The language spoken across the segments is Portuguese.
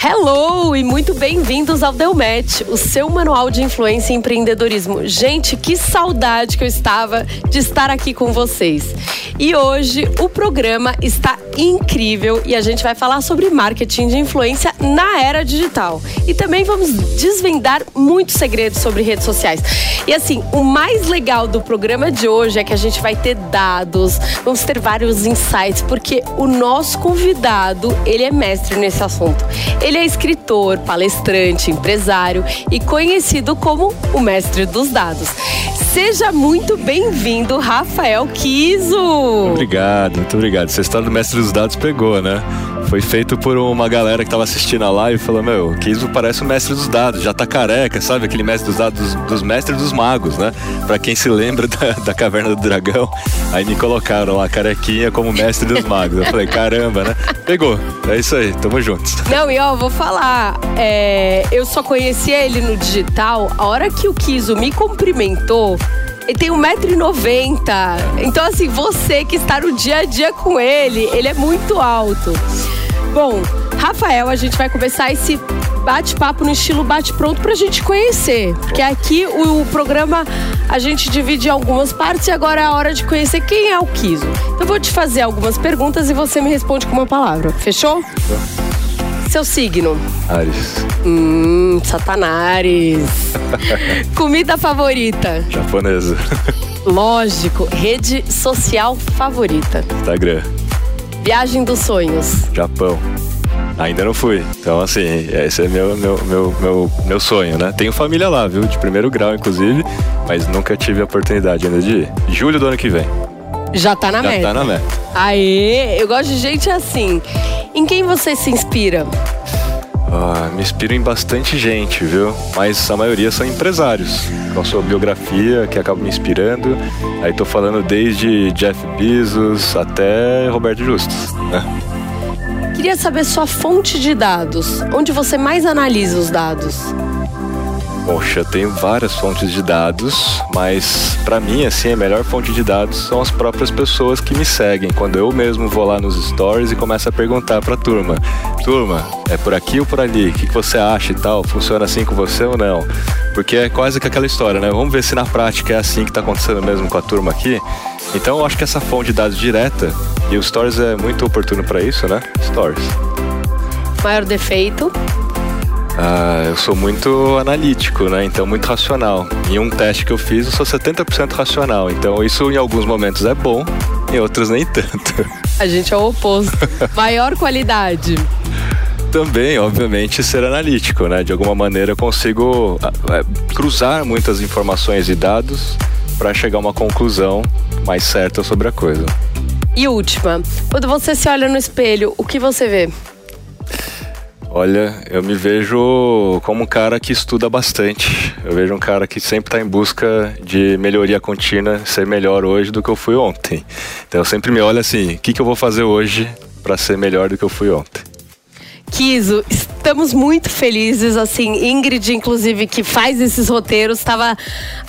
Hello e muito bem-vindos ao Delmet, o seu manual de influência e empreendedorismo. Gente, que saudade que eu estava de estar aqui com vocês. E hoje o programa está incrível e a gente vai falar sobre marketing de influência na era digital. E também vamos desvendar muitos segredos sobre redes sociais. E assim, o mais legal do programa de hoje é que a gente vai ter dados, vamos ter vários insights, porque o nosso convidado, ele é mestre nesse assunto. É escritor, palestrante, empresário e conhecido como o mestre dos dados. Seja muito bem-vindo, Rafael Kiso. Obrigado, muito obrigado. Essa história do mestre dos dados pegou, né? Foi feito por uma galera que tava assistindo a live e falou: Meu, Kiso parece o mestre dos dados, já tá careca, sabe? Aquele mestre dos dados, dos mestres dos magos, né? Pra quem se lembra da, da Caverna do Dragão, aí me colocaram lá, carequinha, como mestre dos magos. Eu falei: Caramba, né? Pegou, é isso aí, tamo juntos. Não, e ó, vou falar, é, eu só conhecia ele no digital, a hora que o Kiso me cumprimentou, ele tem 1,90m. Então, assim, você que está no dia a dia com ele, ele é muito alto. Bom, Rafael, a gente vai começar esse bate-papo no estilo bate-pronto pra gente conhecer. Porque aqui o, programa a gente divide em algumas partes e agora é a hora de conhecer quem é o Kiso. Então, eu vou te fazer algumas perguntas e você me responde com uma palavra. Fechou? Seu signo? Ares. Hum, Satanares. Comida favorita? Japonesa. Lógico. Rede social favorita? Instagram. Viagem dos sonhos? Japão. Ainda não fui. Então, assim, esse é meu, meu, meu, meu, meu sonho, né? Tenho família lá, viu? De primeiro grau, inclusive, mas nunca tive a oportunidade ainda de ir. Julho do ano que vem. Já tá na Já meta. tá na meta. Aê, eu gosto de gente assim. Em quem você se inspira? Ah, me inspiro em bastante gente, viu? Mas a maioria são empresários, com a sua biografia que acaba me inspirando. Aí tô falando desde Jeff Bezos até Roberto Justus, né? Queria saber sua fonte de dados. Onde você mais analisa os dados? Poxa, eu tenho várias fontes de dados, mas para mim, assim, a melhor fonte de dados são as próprias pessoas que me seguem. Quando eu mesmo vou lá nos stories e começo a perguntar pra turma: Turma, é por aqui ou por ali? O que você acha e tal? Funciona assim com você ou não? Porque é quase que aquela história, né? Vamos ver se na prática é assim que tá acontecendo mesmo com a turma aqui. Então eu acho que essa fonte de dados direta, e o Stories é muito oportuno para isso, né? Stories. Maior defeito? Ah, eu sou muito analítico, né? Então muito racional. Em um teste que eu fiz, eu sou 70% racional. Então isso em alguns momentos é bom, em outros nem tanto. A gente é o oposto. Maior qualidade? Também, obviamente, ser analítico, né? De alguma maneira eu consigo cruzar muitas informações e dados para chegar a uma conclusão mais certa sobre a coisa. E última, quando você se olha no espelho, o que você vê? Olha, eu me vejo como um cara que estuda bastante. Eu vejo um cara que sempre está em busca de melhoria contínua, ser melhor hoje do que eu fui ontem. Então eu sempre me olho assim, o que, que eu vou fazer hoje para ser melhor do que eu fui ontem? Kiso, estamos muito felizes, assim, Ingrid, inclusive, que faz esses roteiros, estava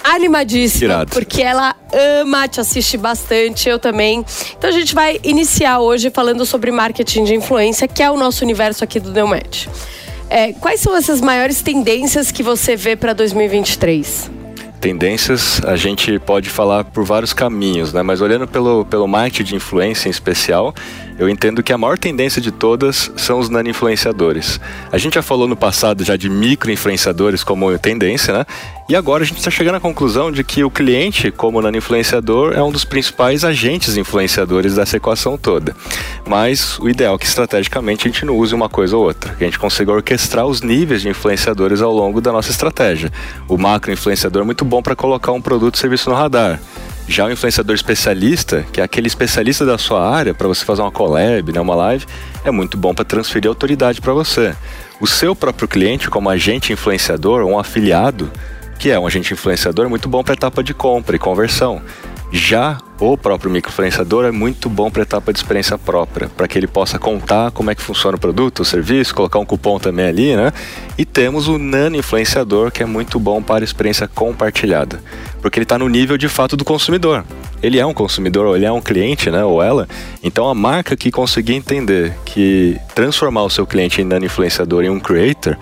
animadíssima, Irado. porque ela ama, te assiste bastante, eu também. Então a gente vai iniciar hoje falando sobre marketing de influência, que é o nosso universo aqui do Delmet. É, quais são essas maiores tendências que você vê para 2023? tendências a gente pode falar por vários caminhos, né? Mas olhando pelo, pelo marketing de influência em especial, eu entendo que a maior tendência de todas são os nano-influenciadores. A gente já falou no passado já de micro-influenciadores como tendência, né? E agora a gente está chegando à conclusão de que o cliente, como nano-influenciador, é um dos principais agentes influenciadores dessa equação toda. Mas o ideal é que estrategicamente a gente não use uma coisa ou outra, que a gente consiga orquestrar os níveis de influenciadores ao longo da nossa estratégia. O macro-influenciador é muito bom para colocar um produto ou serviço no radar. Já o influenciador especialista, que é aquele especialista da sua área, para você fazer uma collab, né, uma live, é muito bom para transferir autoridade para você. O seu próprio cliente, como agente influenciador, um afiliado, que é um agente influenciador, é muito bom para etapa de compra e conversão. Já o próprio microinfluenciador é muito bom para etapa de experiência própria, para que ele possa contar como é que funciona o produto, o serviço, colocar um cupom também ali, né? E temos o nano influenciador, que é muito bom para experiência compartilhada, porque ele está no nível de fato do consumidor. Ele é um consumidor, ou ele é um cliente, né? Ou ela. Então a marca que conseguir entender que transformar o seu cliente em nano influenciador em um creator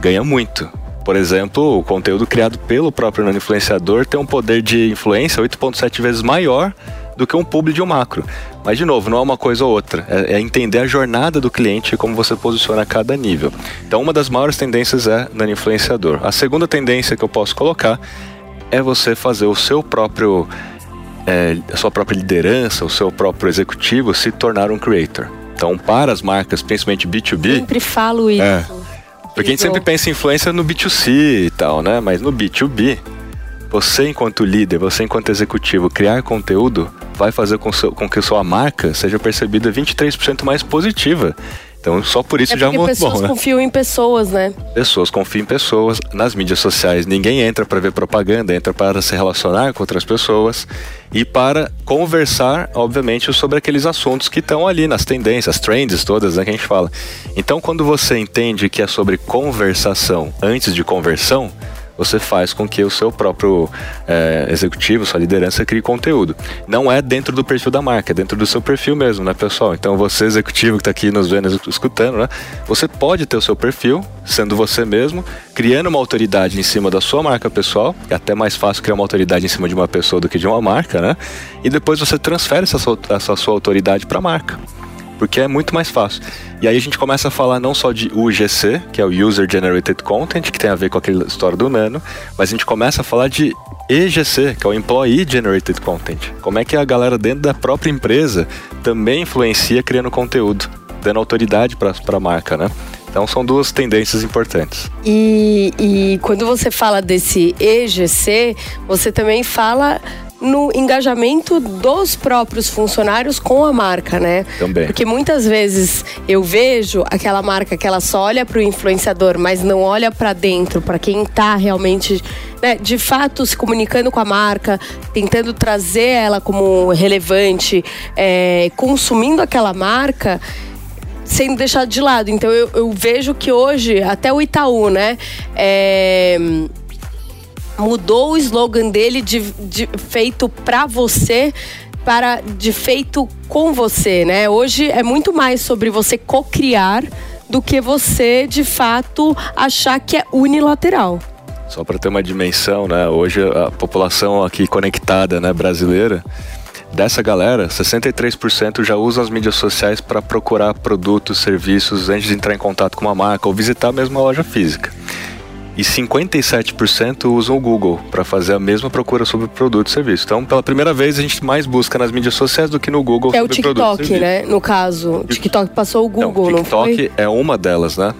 ganha muito por exemplo, o conteúdo criado pelo próprio nano-influenciador tem um poder de influência 8,7 vezes maior do que um público de um macro. Mas, de novo, não é uma coisa ou outra. É, é, entender a jornada do cliente e como você posiciona a cada nível. Então, uma das maiores tendências é nano-influenciador. A segunda tendência que eu posso colocar é você fazer o seu próprio... É, a sua própria liderança, o seu próprio executivo se tornar um creator. Então, para as marcas, principalmente B2B... Sempre falo isso. É, porque a gente sempre pensa em influência no B2C e tal, né? Mas no B2B, você enquanto líder, você enquanto executivo, criar conteúdo vai fazer com, seu, com que sua marca seja percebida 23% mais positiva. Então, só por isso é já é muito pessoas bom, né? confiam em pessoas, né? Pessoas confiam em pessoas. Nas mídias sociais, ninguém entra para ver propaganda, entra para se relacionar com outras pessoas e para conversar, obviamente, sobre aqueles assuntos que estão ali nas tendências, as trends todas né, que a gente fala. Então, quando você entende que é sobre conversação antes de conversão, você faz com que o seu próprio é, executivo, sua liderança crie conteúdo. Não é dentro do perfil da marca, é dentro do seu perfil mesmo, né, pessoal? Então você, executivo que está aqui nos vendo, escutando, né? Você pode ter o seu perfil, sendo você mesmo, criando uma autoridade em cima da sua marca pessoal, é até mais fácil criar uma autoridade em cima de uma pessoa do que de uma marca, né? E depois você transfere essa sua, essa sua autoridade para a marca porque é muito mais fácil. E aí a gente começa a falar não só de UGC, que é o User Generated Content, que tem a ver com aquela história do Nano, mas a gente começa a falar de EGC, que é o Employee Generated Content. Como é que a galera dentro da própria empresa também influencia criando conteúdo, dando autoridade para a marca, né? Então são duas tendências importantes. E, e quando você fala desse EGC, você também fala no engajamento dos próprios funcionários com a marca, né? Também. Porque muitas vezes eu vejo aquela marca que ela só olha para o influenciador, mas não olha para dentro, para quem está realmente, né, de fato se comunicando com a marca, tentando trazer ela como relevante, é, consumindo aquela marca sendo deixado de lado. Então eu, eu, vejo que hoje, até o Itaú, né? É, mudou o slogan dele de, de feito para você para de feito com você, né? Hoje é muito mais sobre você co-criar do que você de fato achar que é unilateral. Só para ter uma dimensão, né? Hoje a população aqui conectada, né, brasileira, dessa galera, 63% já usa as mídias sociais para procurar produtos, serviços antes de entrar em contato com uma marca ou visitar mesmo a loja física e 57% usam o Google para fazer a mesma procura sobre produto e serviço. Então, pela primeira vez, a gente mais busca nas mídias sociais do que no Google é sobre o TikTok, né? No caso, o TikTok passou o Google, não, o TikTok não é uma delas, né?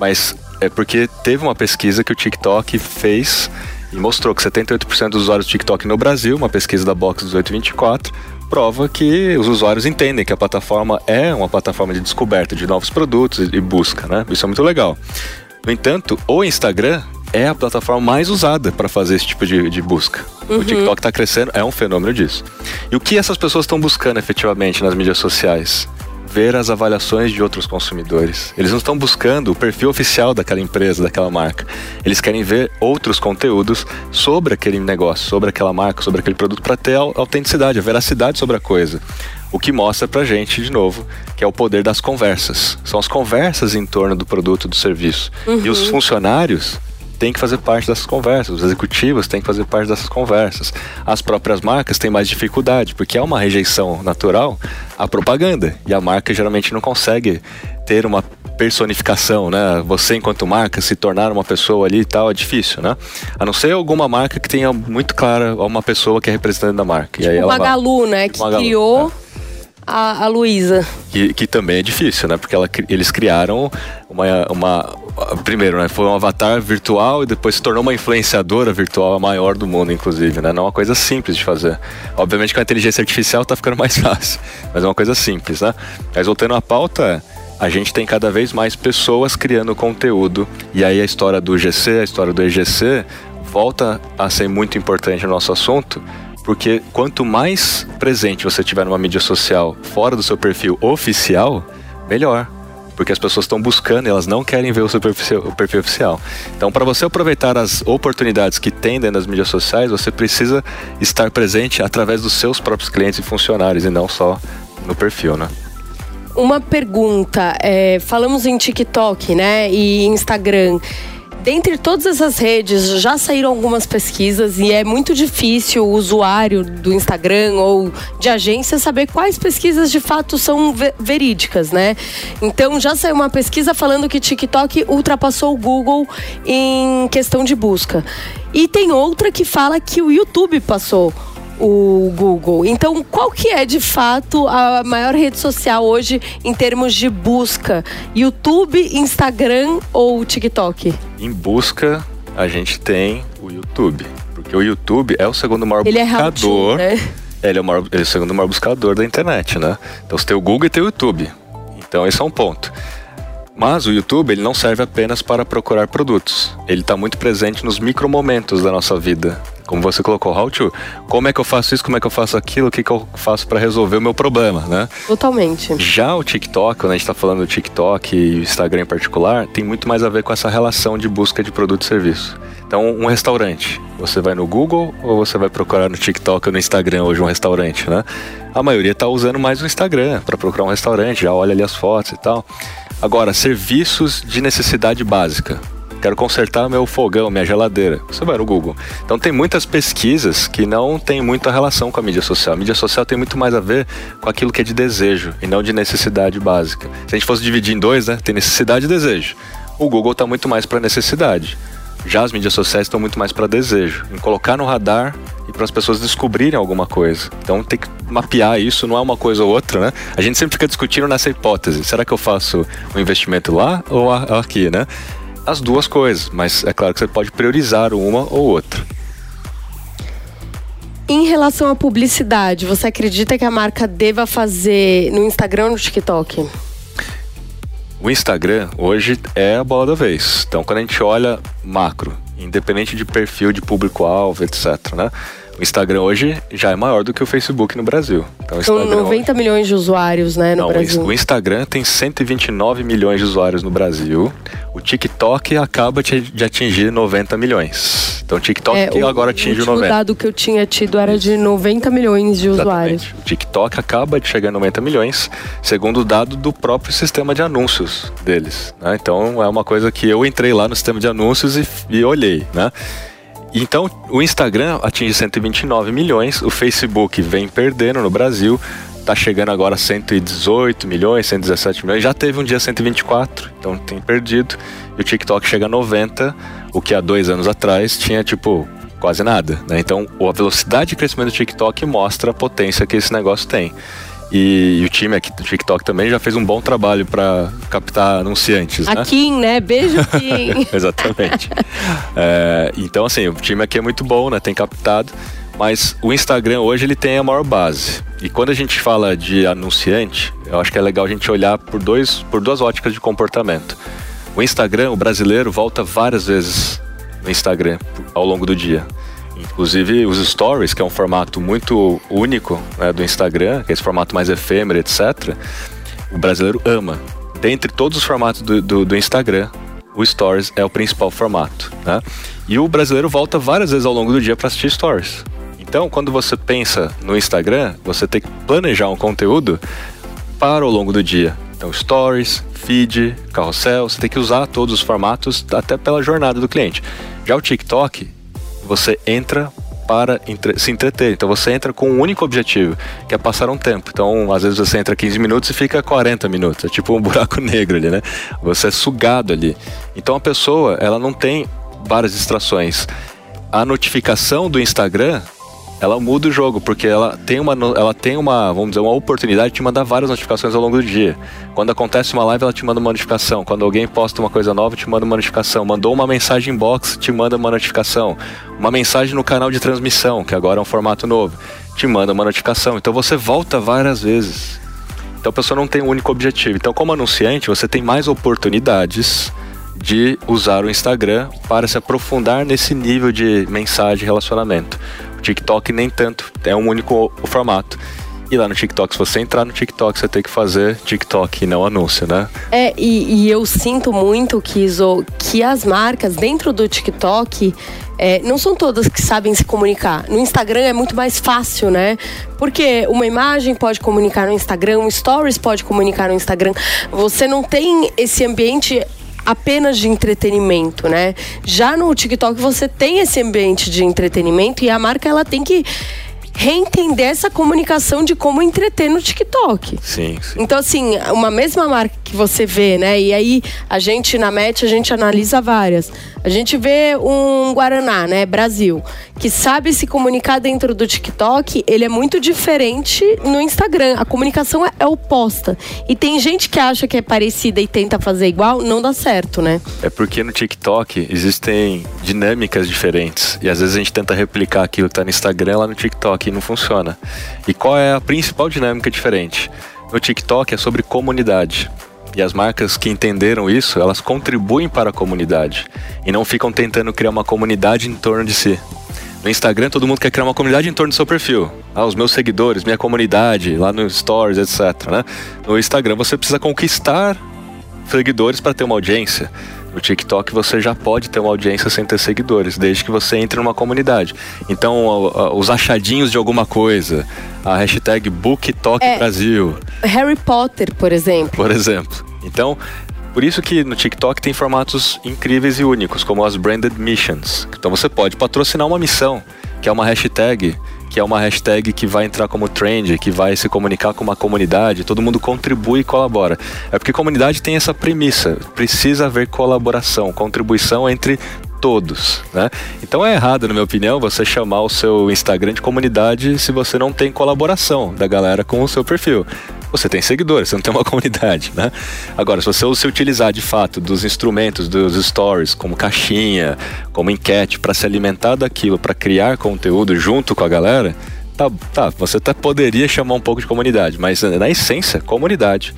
Mas é porque teve uma pesquisa que o TikTok fez e mostrou que 78% dos usuários do TikTok no Brasil, uma pesquisa da Box 1824, prova que os usuários entendem que a plataforma é uma plataforma de descoberta de novos produtos e busca, né? Isso é muito legal. No entanto, o Instagram é a plataforma mais usada para fazer esse tipo de, de busca. Uhum. O TikTok está crescendo, é um fenômeno disso. E o que essas pessoas estão buscando efetivamente nas mídias sociais? Ver as avaliações de outros consumidores. Eles não estão buscando o perfil oficial daquela empresa, daquela marca. Eles querem ver outros conteúdos sobre aquele negócio, sobre aquela marca, sobre aquele produto, para ter a autenticidade, a veracidade sobre a coisa. O que mostra pra gente, de novo, que é o poder das conversas. São as conversas em torno do produto, do serviço. Uhum. E os funcionários têm que fazer parte dessas conversas, os executivos têm que fazer parte dessas conversas. As próprias marcas têm mais dificuldade, porque é uma rejeição natural à propaganda. E a marca geralmente não consegue ter uma personificação, né? Você enquanto marca se tornar uma pessoa ali e tal é difícil, né? A não ser alguma marca que tenha muito clara uma pessoa que é representante da marca. Tipo e aí ela Magalu, vai... né? Que Magalu, criou é a, a Luísa. Que, que também é difícil, né? Porque ela, eles criaram uma, uma. Primeiro, né? Foi um avatar virtual e depois se tornou uma influenciadora virtual maior do mundo, inclusive, né? Não é uma coisa simples de fazer. Obviamente com a inteligência artificial tá ficando mais fácil, mas é uma coisa simples, né? Mas voltando à pauta, a gente tem cada vez mais pessoas criando conteúdo. E aí a história do GC, a história do EGC, volta a ser muito importante no nosso assunto, porque quanto mais presente você tiver numa mídia social fora do seu perfil oficial, melhor. Porque as pessoas estão buscando, elas não querem ver o seu perfil, perfil oficial. Então, para você aproveitar as oportunidades que tem dentro das mídias sociais, você precisa estar presente através dos seus próprios clientes e funcionários e não só no perfil, né? Uma pergunta, é, falamos em TikTok, né, e Instagram. Dentre todas essas redes, já saíram algumas pesquisas e é muito difícil o usuário do Instagram ou de agência saber quais pesquisas de fato são verídicas, né? Então já saiu uma pesquisa falando que TikTok ultrapassou o Google em questão de busca. E tem outra que fala que o YouTube passou o Google. Então, qual que é de fato a maior rede social hoje em termos de busca? YouTube, Instagram ou TikTok? Em busca, a gente tem o YouTube, porque o YouTube é o segundo maior Ele é buscador. É né? Ele é, o maior, ele é o segundo maior buscador da internet, né? Então você tem o Google e tem o YouTube. Então esse é um ponto. Mas o YouTube ele não serve apenas para procurar produtos. Ele está muito presente nos micromomentos da nossa vida como você colocou, how to, como é que eu faço isso, como é que eu faço aquilo, o que, que eu faço para resolver o meu problema, né? Totalmente. Já o TikTok, quando a gente está falando do TikTok e o Instagram em particular, tem muito mais a ver com essa relação de busca de produto e serviço. Então, um restaurante, você vai no Google ou você vai procurar no TikTok ou no Instagram hoje um restaurante, né? A maioria está usando mais o Instagram para procurar um restaurante, já olha ali as fotos e tal. Agora, serviços de necessidade básica quero consertar meu fogão, minha geladeira. Você vai no Google. Então tem muitas pesquisas que não tem muita relação com a mídia social. A mídia social tem muito mais a ver com aquilo que é de desejo e não de necessidade básica. Se a gente fosse dividir em dois, né, tem necessidade e desejo. O Google está muito mais para necessidade. Já as mídias sociais estão muito mais para desejo, em colocar no radar e para as pessoas descobrirem alguma coisa. Então tem que mapear isso, não é uma coisa ou outra, né? A gente sempre fica discutindo nessa hipótese: será que eu faço um investimento lá ou aqui, né? as duas coisas, mas é claro que você pode priorizar uma ou outra. Em relação à publicidade, você acredita que a marca deva fazer no Instagram ou no TikTok? O Instagram hoje é a bola da vez. Então, quando a gente olha macro, independente de perfil de público-alvo, etc., né? O Instagram hoje já é maior do que o Facebook no Brasil. Então, São 90 hoje... milhões de usuários, né, no Não, Brasil. O Instagram tem 129 milhões de usuários no Brasil. O TikTok acaba de atingir 90 milhões. Então o TikTok é, o, agora atinge o 90. O dado que eu tinha tido era de 90 milhões de Exatamente. usuários. O TikTok acaba de chegar a 90 milhões, segundo o dado do próprio sistema de anúncios deles. Né? Então é uma coisa que eu entrei lá no sistema de anúncios e, e olhei, né? Então, o Instagram atinge 129 milhões, o Facebook vem perdendo no Brasil, tá chegando agora a 118 milhões, 117 milhões, já teve um dia 124, então tem perdido. E o TikTok chega a 90, o que há dois anos atrás tinha tipo quase nada. Né? Então, a velocidade de crescimento do TikTok mostra a potência que esse negócio tem. E, e, o time aqui do TikTok também já fez um bom trabalho para captar anunciantes. A né? Kim, né? Beijo, Kim. Exatamente. É, então, assim, o time aqui é muito bom, né? Tem captado. Mas o Instagram hoje ele tem a maior base. E quando a gente fala de anunciante, eu acho que é legal a gente olhar por, dois, por duas óticas de comportamento. O Instagram, o brasileiro, volta várias vezes no Instagram ao longo do dia. Inclusive os stories, que é um formato muito único né, do Instagram, que é esse formato mais efêmero, etc. O brasileiro ama. Dentre todos os formatos do, do, do Instagram, o Stories é o principal formato. Né? E o brasileiro volta várias vezes ao longo do dia para assistir Stories. Então, quando você pensa no Instagram, você tem que planejar um conteúdo para o longo do dia. Então, Stories, feed, carrossel, você tem que usar todos os formatos até pela jornada do cliente. Já o TikTok, você entra para entre se entreter. Então você entra com um único objetivo, que é passar um tempo. Então, às vezes você entra 15 minutos e fica 40 minutos. É tipo um buraco negro ali, né? Você é sugado ali. Então a pessoa, ela não tem várias distrações. A notificação do Instagram ela muda o jogo, porque ela tem uma, ela tem uma, vamos dizer, uma oportunidade de te mandar várias notificações ao longo do dia. Quando acontece uma live, ela te manda uma notificação. Quando alguém posta uma coisa nova, te manda uma notificação. Mandou uma mensagem inbox, te manda uma notificação. Uma mensagem no canal de transmissão, que agora é um formato novo, te manda uma notificação. Então você volta várias vezes. Então a pessoa não tem um único objetivo. Então, como anunciante, você tem mais oportunidades de usar o Instagram para se aprofundar nesse nível de mensagem e relacionamento. TikTok nem tanto, é um único formato. E lá no TikTok, se você entrar no TikTok, você tem que fazer TikTok e não anúncio, né? É, e, e eu sinto muito, Kizo, que as marcas dentro do TikTok é, não são todas que sabem se comunicar. No Instagram é muito mais fácil, né? Porque uma imagem pode comunicar no Instagram, um stories pode comunicar no Instagram. Você não tem esse ambiente apenas de entretenimento, né? Já no TikTok você tem esse ambiente de entretenimento e a marca ela tem que reentender essa comunicação de como entreter no TikTok. Sim, sim. Então, assim, uma mesma marca que você vê, né? E aí a gente na MET, a gente analisa várias. A gente vê um Guaraná, né? Brasil, que sabe se comunicar dentro do TikTok, ele é muito diferente no Instagram. A comunicação é, é oposta. E tem gente que acha que é parecida e tenta fazer igual, não dá certo, né? É porque no TikTok existem dinâmicas diferentes. E às vezes a gente tenta replicar aquilo que tá no Instagram lá no TikTok e não funciona. E qual é a principal dinâmica diferente? No TikTok é sobre comunidade. E as marcas que entenderam isso, elas contribuem para a comunidade e não ficam tentando criar uma comunidade em torno de si. No Instagram, todo mundo quer criar uma comunidade em torno do seu perfil. Ah, os meus seguidores, minha comunidade, lá no Stories, etc. Né? No Instagram, você precisa conquistar seguidores para ter uma audiência. No TikTok você já pode ter uma audiência sem ter seguidores, desde que você entre numa comunidade. Então, os achadinhos de alguma coisa, a hashtag BookTok é, Brasil. Harry Potter, por exemplo. Por exemplo. Então, por isso que no TikTok tem formatos incríveis e únicos, como as branded missions. Então você pode patrocinar uma missão, que é uma hashtag que é uma hashtag que vai entrar como trend, que vai se comunicar com uma comunidade, todo mundo contribui e colabora. É porque comunidade tem essa premissa, precisa haver colaboração, contribuição entre todos, né? Então é errado, na minha opinião, você chamar o seu Instagram de comunidade se você não tem colaboração da galera com o seu perfil você tem seguidores, você não tem uma comunidade, né? Agora, se você se utilizar de fato dos instrumentos, dos stories, como caixinha, como enquete, para se alimentar daquilo, para criar conteúdo junto com a galera, tá, tá, você até poderia chamar um pouco de comunidade, mas na essência, comunidade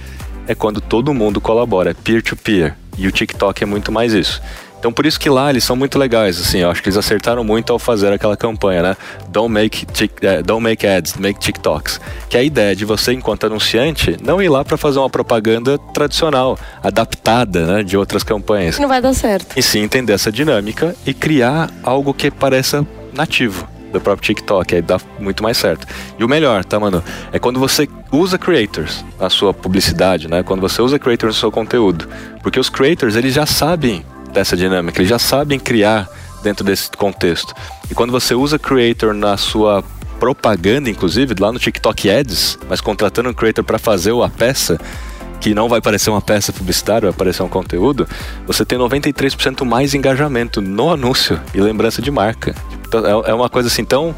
é quando todo mundo colabora, é peer-to-peer. -peer, e o TikTok é muito mais isso. Então por isso que lá eles são muito legais, assim, eu acho que eles acertaram muito ao fazer aquela campanha, né? Don't make, uh, don't make ads, make TikToks. Que é a ideia de você, enquanto anunciante, não ir lá para fazer uma propaganda tradicional, adaptada, né, de outras campanhas. Não vai dar certo. E sim entender essa dinâmica e criar algo que pareça nativo do próprio TikTok, aí dá muito mais certo. E o melhor, tá, mano? É quando você usa creators na sua publicidade, né? Quando você usa creators no seu conteúdo. Porque os creators, eles já sabem dessa dinâmica, eles já sabem criar dentro desse contexto. E quando você usa creator na sua propaganda, inclusive, lá no TikTok Ads, mas contratando um creator para fazer a peça, que não vai parecer uma peça publicitária, vai parecer um conteúdo, você tem 93% mais engajamento no anúncio e lembrança de marca. Então, é, é uma coisa assim tão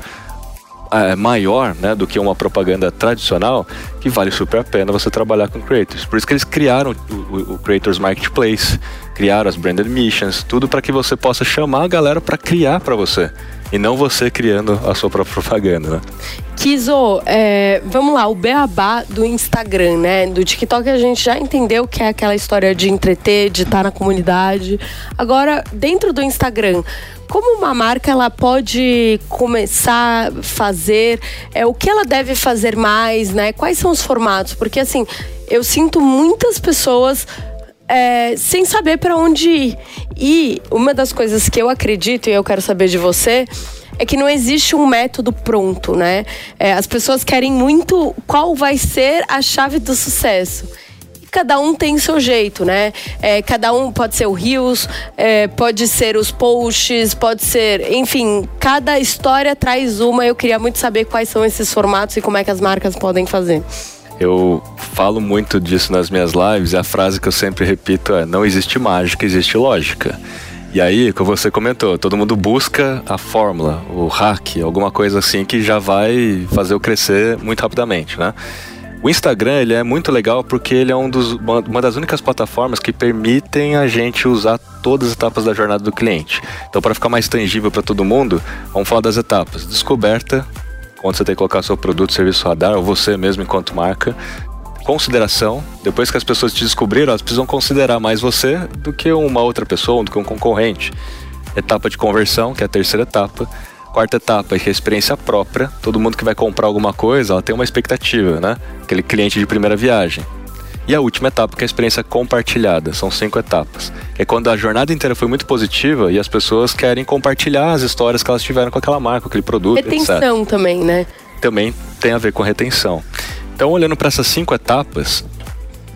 é, maior né, do que uma propaganda tradicional que vale super a pena você trabalhar com creators. Por isso que eles criaram o, o, o Creators Marketplace, criaram as branded missions, tudo para que você possa chamar a galera para criar para você e não você criando a sua própria propaganda, né? Kizo, é, vamos lá, o beabá do Instagram, né? Do TikTok a gente já entendeu que é aquela história de entreter, de estar na comunidade. Agora, dentro do Instagram, como uma marca ela pode começar a fazer, é, o que ela deve fazer mais, né? Quais são os formatos? Porque assim, eu sinto muitas pessoas é, sem saber para onde ir. E uma das coisas que eu acredito, e eu quero saber de você, é que não existe um método pronto, né? É, as pessoas querem muito qual vai ser a chave do sucesso cada um tem seu jeito, né? É, cada um pode ser o Rios, é, pode ser os posts, pode ser. Enfim, cada história traz uma. Eu queria muito saber quais são esses formatos e como é que as marcas podem fazer. Eu falo muito disso nas minhas lives a frase que eu sempre repito é: não existe mágica, existe lógica. E aí, como você comentou, todo mundo busca a fórmula, o hack, alguma coisa assim que já vai fazer eu crescer muito rapidamente, né? O Instagram ele é muito legal porque ele é um dos, uma das únicas plataformas que permitem a gente usar todas as etapas da jornada do cliente. Então, para ficar mais tangível para todo mundo, vamos falar das etapas: descoberta, quando você tem que colocar seu produto, serviço radar, ou você mesmo enquanto marca. Consideração, depois que as pessoas te descobriram, elas precisam considerar mais você do que uma outra pessoa, do que um concorrente. Etapa de conversão, que é a terceira etapa quarta etapa, que é a experiência própria. Todo mundo que vai comprar alguma coisa, ela tem uma expectativa, né? Aquele cliente de primeira viagem. E a última etapa, que é a experiência compartilhada. São cinco etapas. É quando a jornada inteira foi muito positiva e as pessoas querem compartilhar as histórias que elas tiveram com aquela marca, com aquele produto, Retenção etc. também, né? Também tem a ver com retenção. Então, olhando para essas cinco etapas,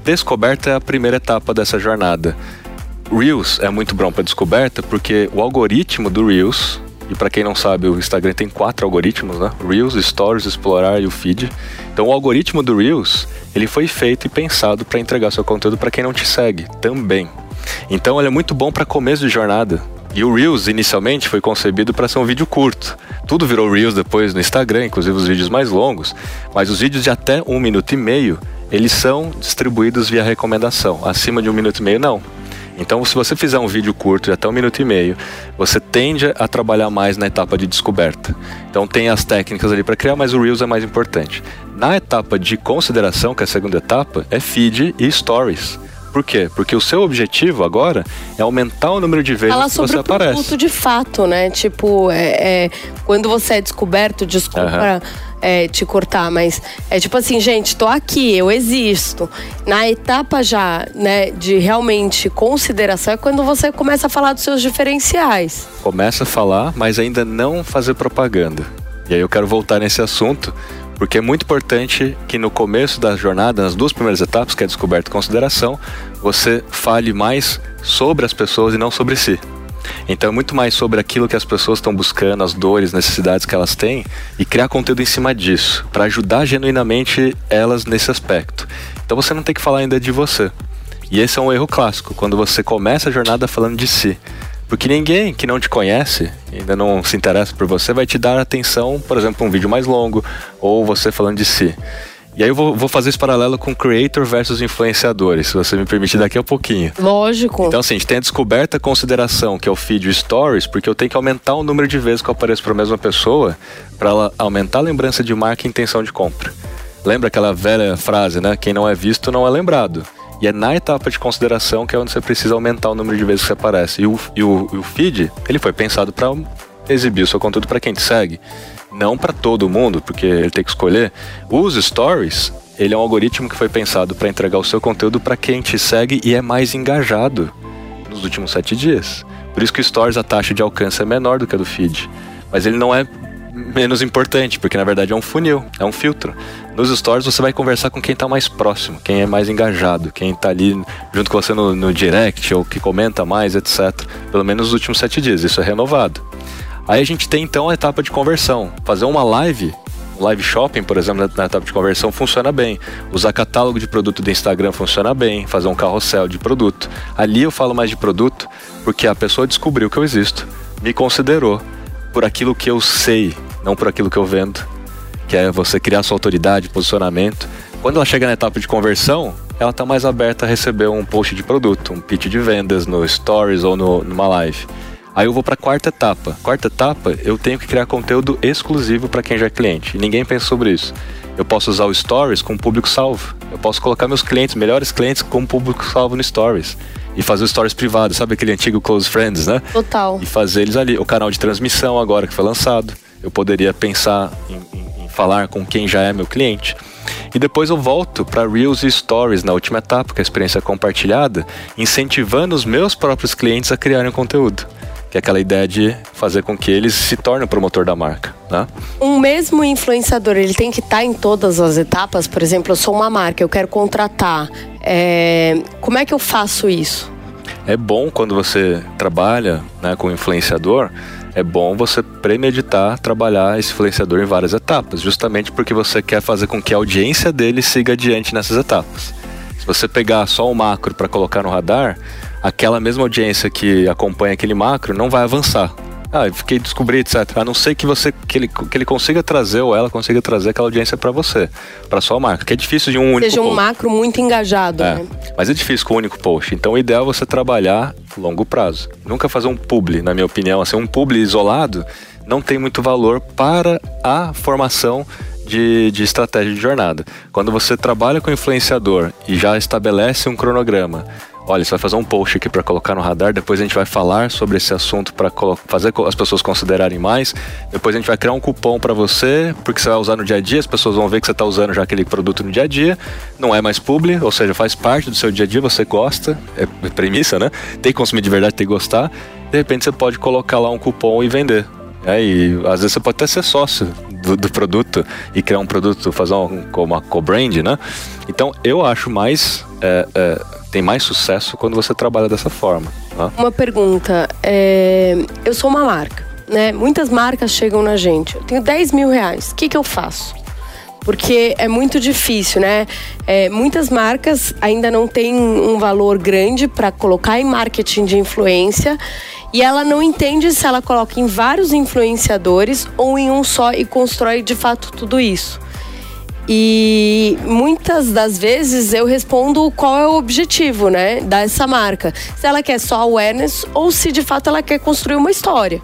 descoberta é a primeira etapa dessa jornada. Reels é muito bom para descoberta porque o algoritmo do Reels e para quem não sabe, o Instagram tem quatro algoritmos, né? Reels, Stories, Explorar e o Feed. Então o algoritmo do Reels, ele foi feito e pensado para entregar seu conteúdo para quem não te segue também. Então ele é muito bom para começo de jornada. E o Reels inicialmente foi concebido para ser um vídeo curto. Tudo virou Reels depois no Instagram, inclusive os vídeos mais longos. Mas os vídeos de até um minuto e meio, eles são distribuídos via recomendação. Acima de um minuto e meio, não. Então, se você fizer um vídeo curto de até um minuto e meio, você tende a trabalhar mais na etapa de descoberta. Então, tem as técnicas ali para criar, mas o Reels é mais importante. Na etapa de consideração, que é a segunda etapa, é feed e stories. Por quê? Porque o seu objetivo agora é aumentar o número de vezes Fala que você aparece. Sobre o produto de fato, né? Tipo, é, é, quando você é descoberto, desculpa... Uhum é, te cortar, mas é tipo assim, gente, tô aqui, eu existo. Na etapa já, né, de realmente consideração é quando você começa a falar dos seus diferenciais. Começa a falar, mas ainda não fazer propaganda. E aí eu quero voltar nesse assunto, porque é muito importante que no começo da jornada, nas duas primeiras etapas, que é descoberta e consideração, você fale mais sobre as pessoas e não sobre si. Então é muito mais sobre aquilo que as pessoas estão buscando, as dores, necessidades que elas têm e criar conteúdo em cima disso, para ajudar genuinamente elas nesse aspecto. Então você não tem que falar ainda de você. E esse é um erro clássico, quando você começa a jornada falando de si. Porque ninguém que não te conhece, ainda não se interessa por você, vai te dar atenção, por exemplo, um vídeo mais longo ou você falando de si. E aí eu vou, vou, fazer esse paralelo com creator versus influenciadores, se você me permitir daqui a pouquinho. Lógico. Então, assim, a gente tem a descoberta a consideração, que é o feed stories, porque eu tenho que aumentar o número de vezes que eu apareço para a mesma pessoa, para ela aumentar a lembrança de marca e intenção de compra. Lembra aquela velha frase, né? Quem não é visto não é lembrado. E é na etapa de consideração que é onde você precisa aumentar o número de vezes que você aparece. E o, e o, e o feed, ele foi pensado para exibir o seu conteúdo para quem te segue não para todo mundo, porque ele tem que escolher. Os stories, ele é um algoritmo que foi pensado para entregar o seu conteúdo para quem te segue e é mais engajado nos últimos sete dias. Por isso que o stories a taxa de alcance é menor do que a do feed, mas ele não é menos importante, porque na verdade é um funil, é um filtro. Nos stories você vai conversar com quem está mais próximo, quem é mais engajado, quem está ali junto com você no, no direct ou que comenta mais, etc. Pelo menos nos últimos sete dias, isso é renovado. Aí a gente tem então a etapa de conversão. Fazer uma live live shopping, por exemplo, na etapa de conversão funciona bem. Usar catálogo de produto do Instagram funciona bem. Fazer um carrossel de produto. Ali eu falo mais de produto porque a pessoa descobriu que eu existo, me considerou por aquilo que eu sei, não por aquilo que eu vendo. Que é você criar sua autoridade, posicionamento. Quando ela chega na etapa de conversão, ela está mais aberta a receber um post de produto, um pitch de vendas no Stories ou no, numa live. Aí eu vou para a quarta etapa. Quarta etapa, eu tenho que criar conteúdo exclusivo para quem já é cliente. E ninguém pensa sobre isso. Eu posso usar o Stories com público salvo. Eu posso colocar meus clientes, melhores clientes, com público salvo no Stories. E fazer os stories privados, sabe aquele antigo Close Friends, né? Total. E fazer eles ali. O canal de transmissão agora que foi lançado. Eu poderia pensar em, em, em falar com quem já é meu cliente. E depois eu volto para Reels e Stories na última etapa, que é a experiência compartilhada, incentivando os meus próprios clientes a criarem conteúdo que é aquela ideia de fazer com que eles se tornem o promotor da marca. Né? Um mesmo influenciador, ele tem que estar tá em todas as etapas? Por exemplo, eu sou uma marca, eu quero contratar. É... Como é que eu faço isso? É bom quando você trabalha né, com influenciador, é bom você premeditar trabalhar esse influenciador em várias etapas, justamente porque você quer fazer com que a audiência dele siga adiante nessas etapas. Se você pegar só o macro para colocar no radar, aquela mesma audiência que acompanha aquele macro não vai avançar. Ah, eu fiquei descobrir, etc. A não ser que você que ele, que ele consiga trazer ou ela consiga trazer aquela audiência para você, para sua marca, que é difícil de um único Seja um post. macro muito engajado, é, né? Mas é difícil com um único post. Então o ideal é você trabalhar longo prazo. Nunca fazer um publi, na minha opinião, assim, um publi isolado não tem muito valor para a formação de, de estratégia de jornada. Quando você trabalha com influenciador e já estabelece um cronograma, olha, você vai fazer um post aqui para colocar no radar, depois a gente vai falar sobre esse assunto para fazer as pessoas considerarem mais, depois a gente vai criar um cupom para você, porque você vai usar no dia a dia, as pessoas vão ver que você está usando já aquele produto no dia a dia, não é mais publi, ou seja, faz parte do seu dia a dia, você gosta, é premissa, né? Tem que consumir de verdade, tem que gostar, de repente você pode colocar lá um cupom e vender. É, e às vezes você pode até ser sócio do, do produto e criar um produto, fazer um, uma co-brand, né? Então eu acho mais. É, é, tem mais sucesso quando você trabalha dessa forma. Né? Uma pergunta. É, eu sou uma marca, né? Muitas marcas chegam na gente. Eu tenho 10 mil reais. O que, que eu faço? porque é muito difícil, né? É, muitas marcas ainda não têm um valor grande para colocar em marketing de influência e ela não entende se ela coloca em vários influenciadores ou em um só e constrói de fato tudo isso. E muitas das vezes eu respondo qual é o objetivo, né, dessa marca. Se ela quer só awareness ou se de fato ela quer construir uma história.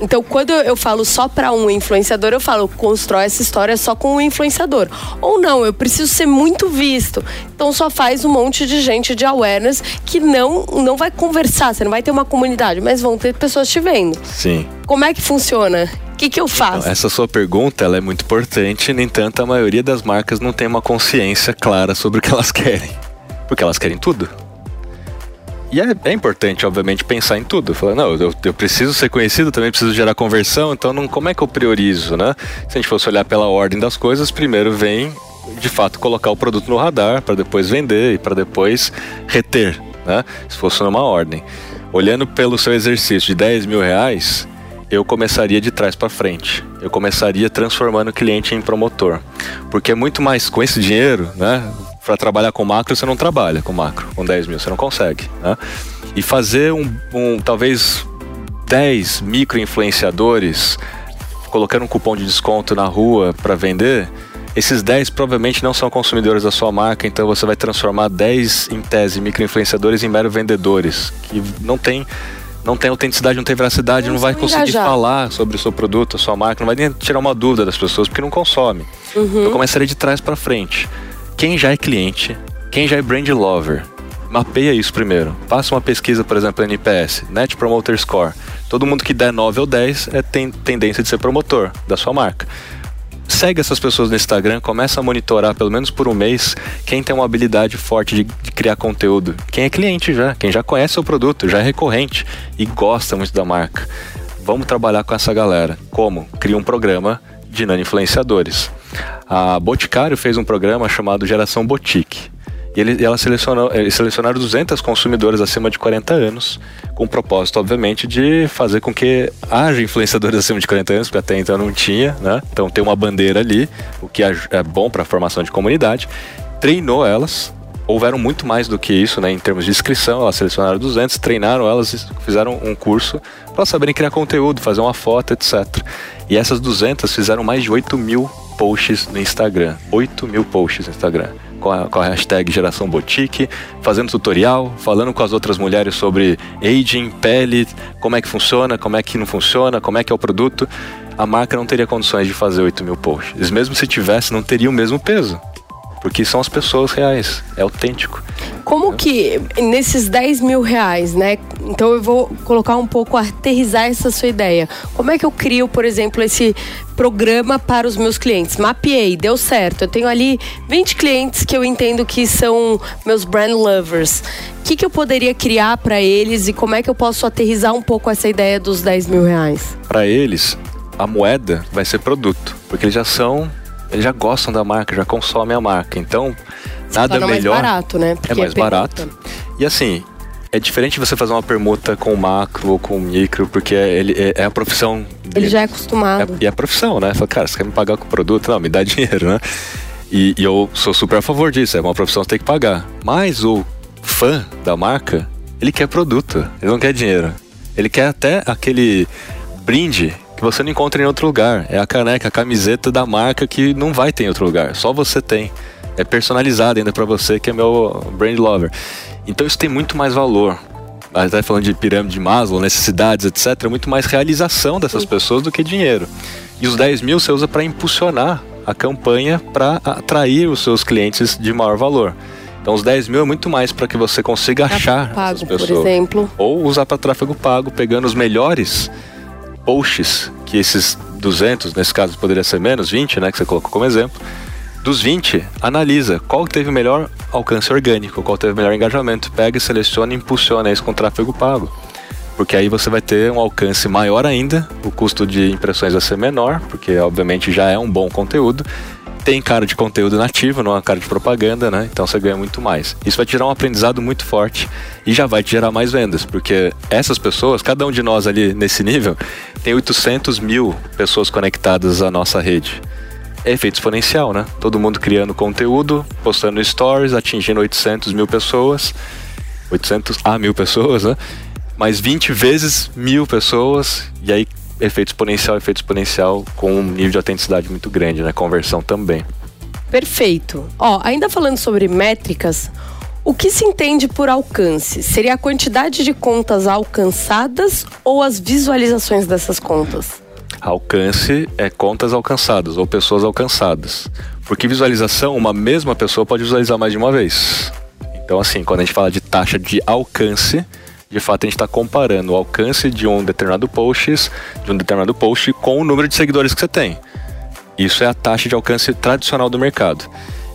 Então, quando eu falo só para um influenciador, eu falo, constrói essa história só com um influenciador. Ou não, eu preciso ser muito visto. Então, só faz um monte de gente de awareness que não, não vai conversar, você não vai ter uma comunidade, mas vão ter pessoas te vendo. Sim. Como é que funciona? O que, que eu faço? Então, essa sua pergunta ela é muito importante, no entanto, a maioria das marcas não tem uma consciência clara sobre o que elas querem. Porque elas querem tudo. E é, é, importante, obviamente, pensar em tudo. Falar, não, eu, eu, preciso ser conhecido, também preciso gerar conversão, então não, como é que eu priorizo, né? Se a gente fosse olhar pela ordem das coisas, primeiro vem, de fato, colocar o produto no radar, para depois vender e para depois reter, né? Se fosse numa ordem. Olhando pelo seu exercício de 10 mil reais, eu começaria de trás para frente. Eu começaria transformando o cliente em promotor. Porque é muito mais com esse dinheiro, né? Para trabalhar com macro, você não trabalha com macro, com 10 mil, você não consegue. Né? E fazer um, um talvez 10 micro influenciadores colocando um cupom de desconto na rua para vender, esses 10 provavelmente não são consumidores da sua marca, então você vai transformar 10 em tese micro-influenciadores em mero vendedores, que não tem não tem autenticidade, não tem veracidade, não, não vai conseguir engajar. falar sobre o seu produto, a sua marca, não vai nem tirar uma dúvida das pessoas porque não consome. Uhum. Eu começaria de trás para frente quem já é cliente, quem já é brand lover, mapeia isso primeiro. Faça uma pesquisa, por exemplo, NPS, Net Promoter Score. Todo mundo que der 9 ou 10 é, tem tendência de ser promotor da sua marca. Segue essas pessoas no Instagram, começa a monitorar pelo menos por um mês quem tem uma habilidade forte de, de criar conteúdo. Quem é cliente já, quem já conhece o produto, já é recorrente e gosta muito da marca. Vamos trabalhar com essa galera. Como? Cria um programa de nano influenciadores. A Boticário fez um programa chamado Geração Botique. E ele, ela selecionou, eles selecionaram 200 consumidores acima de 40 anos, com o propósito, obviamente, de fazer com que haja influenciadores acima de 40 anos, porque até então não tinha, né? Então tem uma bandeira ali, o que é bom para a formação de comunidade. Treinou elas, houveram muito mais do que isso, né, em termos de inscrição. Elas selecionaram 200, treinaram elas, fizeram um curso para saberem criar conteúdo, fazer uma foto, etc. E essas 200 fizeram mais de 8 mil posts no Instagram. 8 mil posts no Instagram. Com a, com a hashtag Geração Boutique, fazendo tutorial, falando com as outras mulheres sobre aging, pele, como é que funciona, como é que não funciona, como é que é o produto. A marca não teria condições de fazer 8 mil posts. Mesmo se tivesse, não teria o mesmo peso. Porque são as pessoas reais, é autêntico. Como que nesses 10 mil reais, né? Então eu vou colocar um pouco, aterrizar essa sua ideia. Como é que eu crio, por exemplo, esse programa para os meus clientes? Mapeei, deu certo. Eu tenho ali 20 clientes que eu entendo que são meus brand lovers. O que, que eu poderia criar para eles e como é que eu posso aterrizar um pouco essa ideia dos 10 mil reais? Para eles, a moeda vai ser produto, porque eles já são, eles já gostam da marca, já consomem a marca. Então, nada melhor. É mais barato, né? Porque é mais é barato. E assim, é diferente você fazer uma permuta com macro ou com micro, porque é, ele, é, é a profissão. Dele. Ele já é acostumado. É, e é a profissão, né? Fala, cara, você quer me pagar com produto? Não, me dá dinheiro, né? E, e, eu sou super a favor disso, é uma profissão que você tem que pagar. Mas o fã da marca, ele quer produto, ele não quer dinheiro. Ele quer até aquele brinde que você não encontra em outro lugar. É a caneca, a camiseta da marca que não vai ter em outro lugar, só você tem. É personalizado ainda para você que é meu brand lover. Então isso tem muito mais valor. Até falando de pirâmide de Maslow, necessidades, etc. É muito mais realização dessas pessoas do que dinheiro. E os 10 mil você usa para impulsionar a campanha para atrair os seus clientes de maior valor. Então os 10 mil é muito mais para que você consiga achar pago, pessoas. Por exemplo. Ou usar para tráfego pago, pegando os melhores posts que esses 200, nesse caso poderia ser menos, 20, né, que você colocou como exemplo. Dos 20, analisa qual teve melhor alcance orgânico, qual teve melhor engajamento. Pega seleciona e impulsiona isso com tráfego pago. Porque aí você vai ter um alcance maior ainda, o custo de impressões vai ser menor, porque obviamente já é um bom conteúdo, tem cara de conteúdo nativo, não é cara de propaganda, né? Então você ganha muito mais. Isso vai te gerar um aprendizado muito forte e já vai te gerar mais vendas, porque essas pessoas, cada um de nós ali nesse nível, tem 800 mil pessoas conectadas à nossa rede. É efeito exponencial, né? Todo mundo criando conteúdo, postando stories, atingindo 800 mil pessoas. 800 a mil pessoas, né? Mais 20 vezes mil pessoas, e aí efeito exponencial, efeito exponencial com um nível de autenticidade muito grande, né? Conversão também. Perfeito. Ó, ainda falando sobre métricas, o que se entende por alcance? Seria a quantidade de contas alcançadas ou as visualizações dessas contas? Alcance é contas alcançadas ou pessoas alcançadas. Porque visualização, uma mesma pessoa pode visualizar mais de uma vez. Então, assim, quando a gente fala de taxa de alcance, de fato a gente está comparando o alcance de um determinado post, de um determinado post com o número de seguidores que você tem. Isso é a taxa de alcance tradicional do mercado.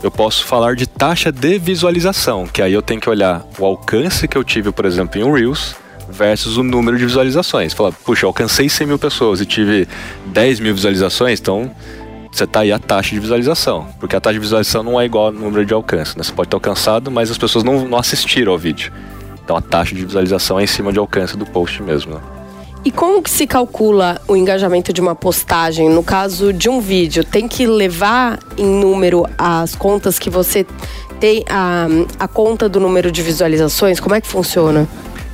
Eu posso falar de taxa de visualização, que aí eu tenho que olhar o alcance que eu tive, por exemplo, em um Reels versus o número de visualizações. Falar, puxa, eu alcancei 100 mil pessoas e tive 10 mil visualizações, então você está aí a taxa de visualização. Porque a taxa de visualização não é igual ao número de alcance. Né? Você pode ter alcançado, mas as pessoas não, não assistiram ao vídeo. Então a taxa de visualização é em cima de alcance do post mesmo. Né? E como que se calcula o engajamento de uma postagem? No caso de um vídeo, tem que levar em número as contas que você tem, a, a conta do número de visualizações? Como é que funciona?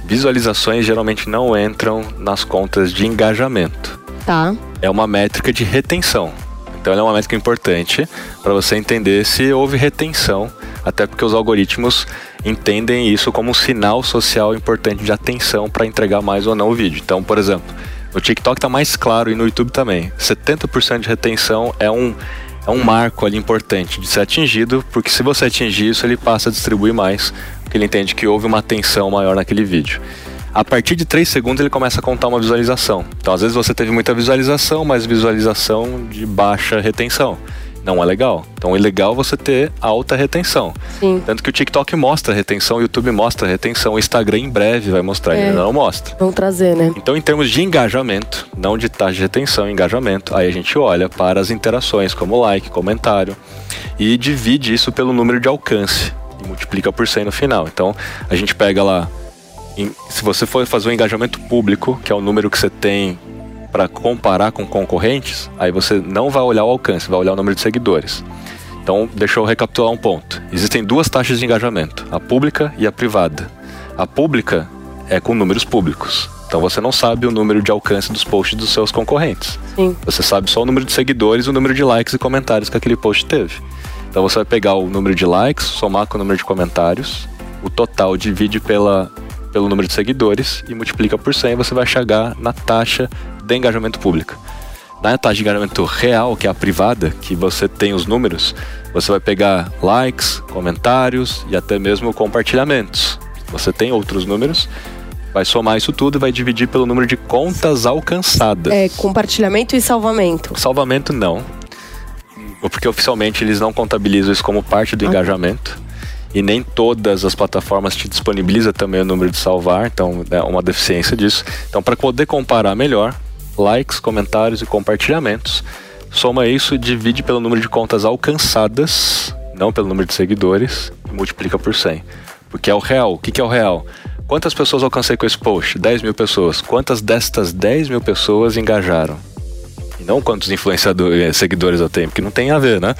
Visualizações geralmente não entram nas contas de engajamento. Tá. É uma métrica de retenção. Então ela é uma métrica importante para você entender se houve retenção, até porque os algoritmos entendem isso como um sinal social importante de atenção para entregar mais ou não o vídeo. Então, por exemplo, no TikTok está mais claro e no YouTube também. 70% de retenção é um é um marco ali importante de ser atingido, porque se você atingir isso, ele passa a distribuir mais, porque ele entende que houve uma atenção maior naquele vídeo. A partir de 3 segundos ele começa a contar uma visualização. Então, às vezes você teve muita visualização, mas visualização de baixa retenção não é legal. Então é legal você ter alta retenção. Sim. Tanto que o TikTok mostra retenção, o YouTube mostra retenção, o Instagram em breve vai mostrar, é. ainda não mostra. Vão trazer, né? Então, em termos de engajamento, não de taxa de retenção, engajamento, aí a gente olha para as interações, como like, comentário, e divide isso pelo número de alcance e multiplica por 100 no final. Então, a gente pega lá, se você for fazer um engajamento público, que é o número que você tem para comparar com concorrentes, aí você não vai olhar o alcance, vai olhar o número de seguidores. Então, deixa eu recapitular um ponto. Existem duas taxas de engajamento, a pública e a privada. A pública é com números públicos. Então você não sabe o número de alcance dos posts dos seus concorrentes. Sim. Você sabe só o número de seguidores, o número de likes e comentários que aquele post teve. Então você vai pegar o número de likes, somar com o número de comentários, o total divide pela, pelo número de seguidores e multiplica por 100, você vai chegar na taxa de engajamento público. Na taxa de engajamento real, que é a privada, que você tem os números, você vai pegar likes, comentários e até mesmo compartilhamentos. Você tem outros números, vai somar isso tudo e vai dividir pelo número de contas alcançadas. É, compartilhamento e salvamento. Salvamento não. Porque oficialmente eles não contabilizam isso como parte do ah. engajamento. E nem todas as plataformas te disponibilizam também o número de salvar, então é uma deficiência disso. Então, para poder comparar melhor, likes, comentários e compartilhamentos, soma isso divide pelo número de contas alcançadas, não pelo número de seguidores, e multiplica por 100. Porque é o real. O que é o real? Quantas pessoas alcancei com esse post? 10 mil pessoas. Quantas destas 10 mil pessoas engajaram? E não quantos influenciadores, eh, seguidores eu tenho, porque não tem a ver, né?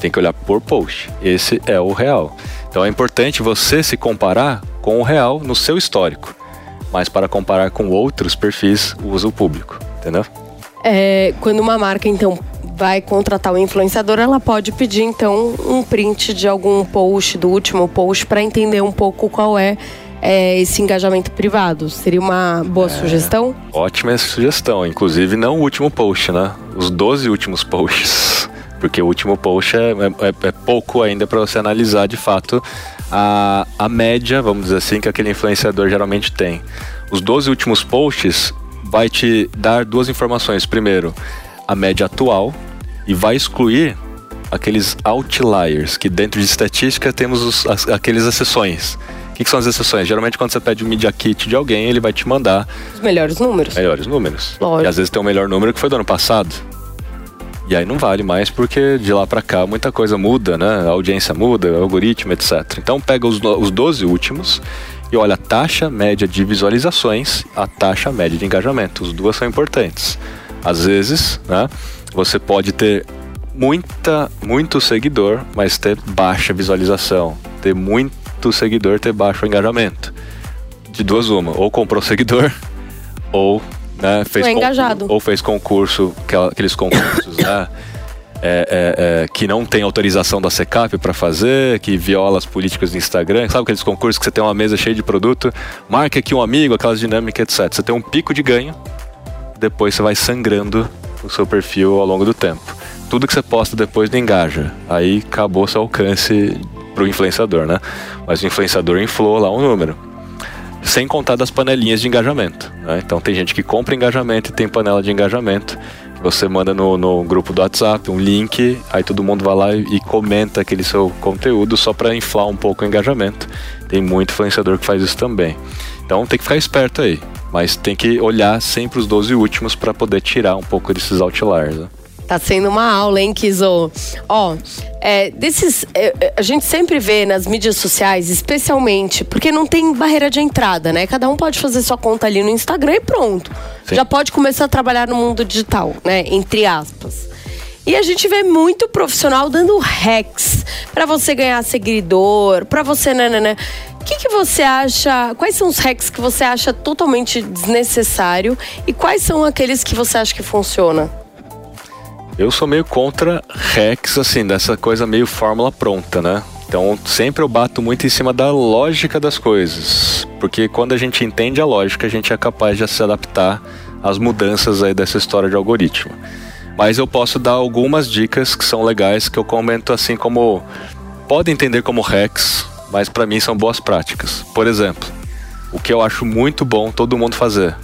Tem que olhar por post. Esse é o real. Então é importante você se comparar com o real no seu histórico. Mas para comparar com outros perfis, usa o público, entendeu? É, quando uma marca, então, vai contratar o influenciador, ela pode pedir, então, um print de algum post, do último post, para entender um pouco qual é é, esse engajamento privado? Seria uma boa é, sugestão? Ótima sugestão. Inclusive, não o último post, né? Os 12 últimos posts. Porque o último post é, é, é pouco ainda para você analisar de fato a, a média, vamos dizer assim, que aquele influenciador geralmente tem. Os 12 últimos posts vai te dar duas informações. Primeiro, a média atual e vai excluir aqueles outliers, que dentro de estatística temos os, as, aqueles exceções que, que são as exceções? Geralmente, quando você pede um Media Kit de alguém, ele vai te mandar. Os melhores números. Melhores números. Lógico. E às vezes tem o um melhor número que foi do ano passado. E aí não vale mais porque de lá para cá muita coisa muda, né? A audiência muda, o algoritmo, etc. Então pega os, os 12 últimos e olha a taxa média de visualizações, a taxa média de engajamento. Os duas são importantes. Às vezes, né, você pode ter muita, muito seguidor, mas ter baixa visualização, ter muito seguidor ter baixo engajamento. De duas uma, ou comprou seguidor, ou né, fez engajado. ou fez concurso, aqueles concursos, né? É, é, é, que não tem autorização da SECAP para fazer, que viola as políticas do Instagram. Sabe aqueles concursos que você tem uma mesa cheia de produto, marca aqui um amigo, aquelas dinâmicas, etc. Você tem um pico de ganho, depois você vai sangrando o seu perfil ao longo do tempo. Tudo que você posta depois não engaja. Aí acabou seu alcance para o influenciador, né? Mas o influenciador inflou lá um número. Sem contar das panelinhas de engajamento. Né? Então tem gente que compra engajamento e tem panela de engajamento. Você manda no, no grupo do WhatsApp um link, aí todo mundo vai lá e, comenta aquele seu conteúdo só para inflar um pouco o engajamento. Tem muito influenciador que faz isso também. Então tem que ficar esperto aí. Mas tem que olhar sempre os 12 últimos para poder tirar um pouco desses outliers. Né? Tá sendo uma aula, hein, Kizo? Ó, é, desses. É, é, a gente sempre vê nas mídias sociais, especialmente, porque não tem barreira de entrada, né? Cada um pode fazer sua conta ali no Instagram e pronto. Sim. Já pode começar a trabalhar no mundo digital, né? Entre aspas. E a gente vê muito profissional dando hacks para você ganhar seguidor, para você, né, né, né. O que, que você acha? Quais são os hacks que você acha totalmente desnecessário e quais são aqueles que você acha que funciona? Eu sou meio contra hacks, assim, dessa coisa meio fórmula pronta, né? Então, sempre eu bato muito em cima da lógica das coisas, porque quando a gente entende a lógica, a gente é capaz de se adaptar às mudanças aí dessa história de algoritmo. Mas eu posso dar algumas dicas que são legais, que eu comento assim como podem entender como hacks, mas para mim são boas práticas. Por exemplo, o que eu acho muito bom todo mundo fazer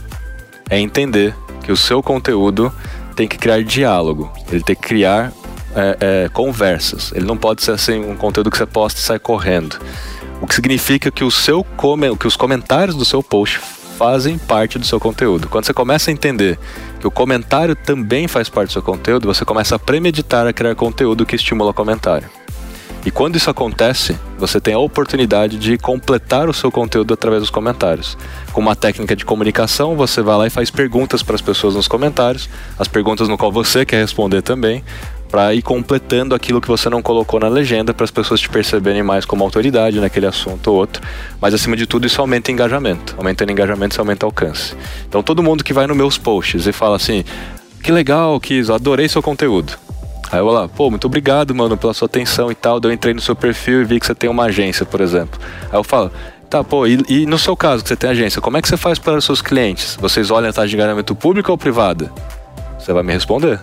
é entender que o seu conteúdo tem que criar diálogo, ele tem que criar é, é, conversas. Ele não pode ser assim um conteúdo que você posta e sai correndo. O que significa que, o seu que os comentários do seu post fazem parte do seu conteúdo. Quando você começa a entender que o comentário também faz parte do seu conteúdo, você começa a premeditar a criar conteúdo que estimula comentário. E quando isso acontece, você tem a oportunidade de completar o seu conteúdo através dos comentários. Com uma técnica de comunicação, você vai lá e faz perguntas para as pessoas nos comentários, as perguntas no qual você quer responder também, para ir completando aquilo que você não colocou na legenda para as pessoas te perceberem mais como autoridade naquele assunto ou outro. Mas acima de tudo, isso aumenta engajamento. Aumentando engajamento, isso aumenta alcance. Então todo mundo que vai nos meus posts e fala assim: "Que legal, Kiz, adorei seu conteúdo". Aí eu lá, pô, muito obrigado, mano, pela sua atenção e tal. Daí eu entrei no seu perfil e vi que você tem uma agência, por exemplo. Aí eu falo, tá, pô, e, e no seu caso, que você tem agência, como é que você faz para os seus clientes? Vocês olham a taxa de engajamento pública ou privada? Você vai me responder.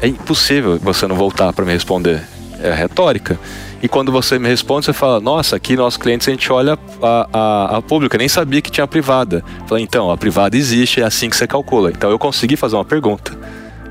É impossível você não voltar para me responder. É retórica. E quando você me responde, você fala: Nossa, aqui nossos clientes a gente olha a, a, a pública, nem sabia que tinha a privada. Fala, então, a privada existe, é assim que você calcula. Então eu consegui fazer uma pergunta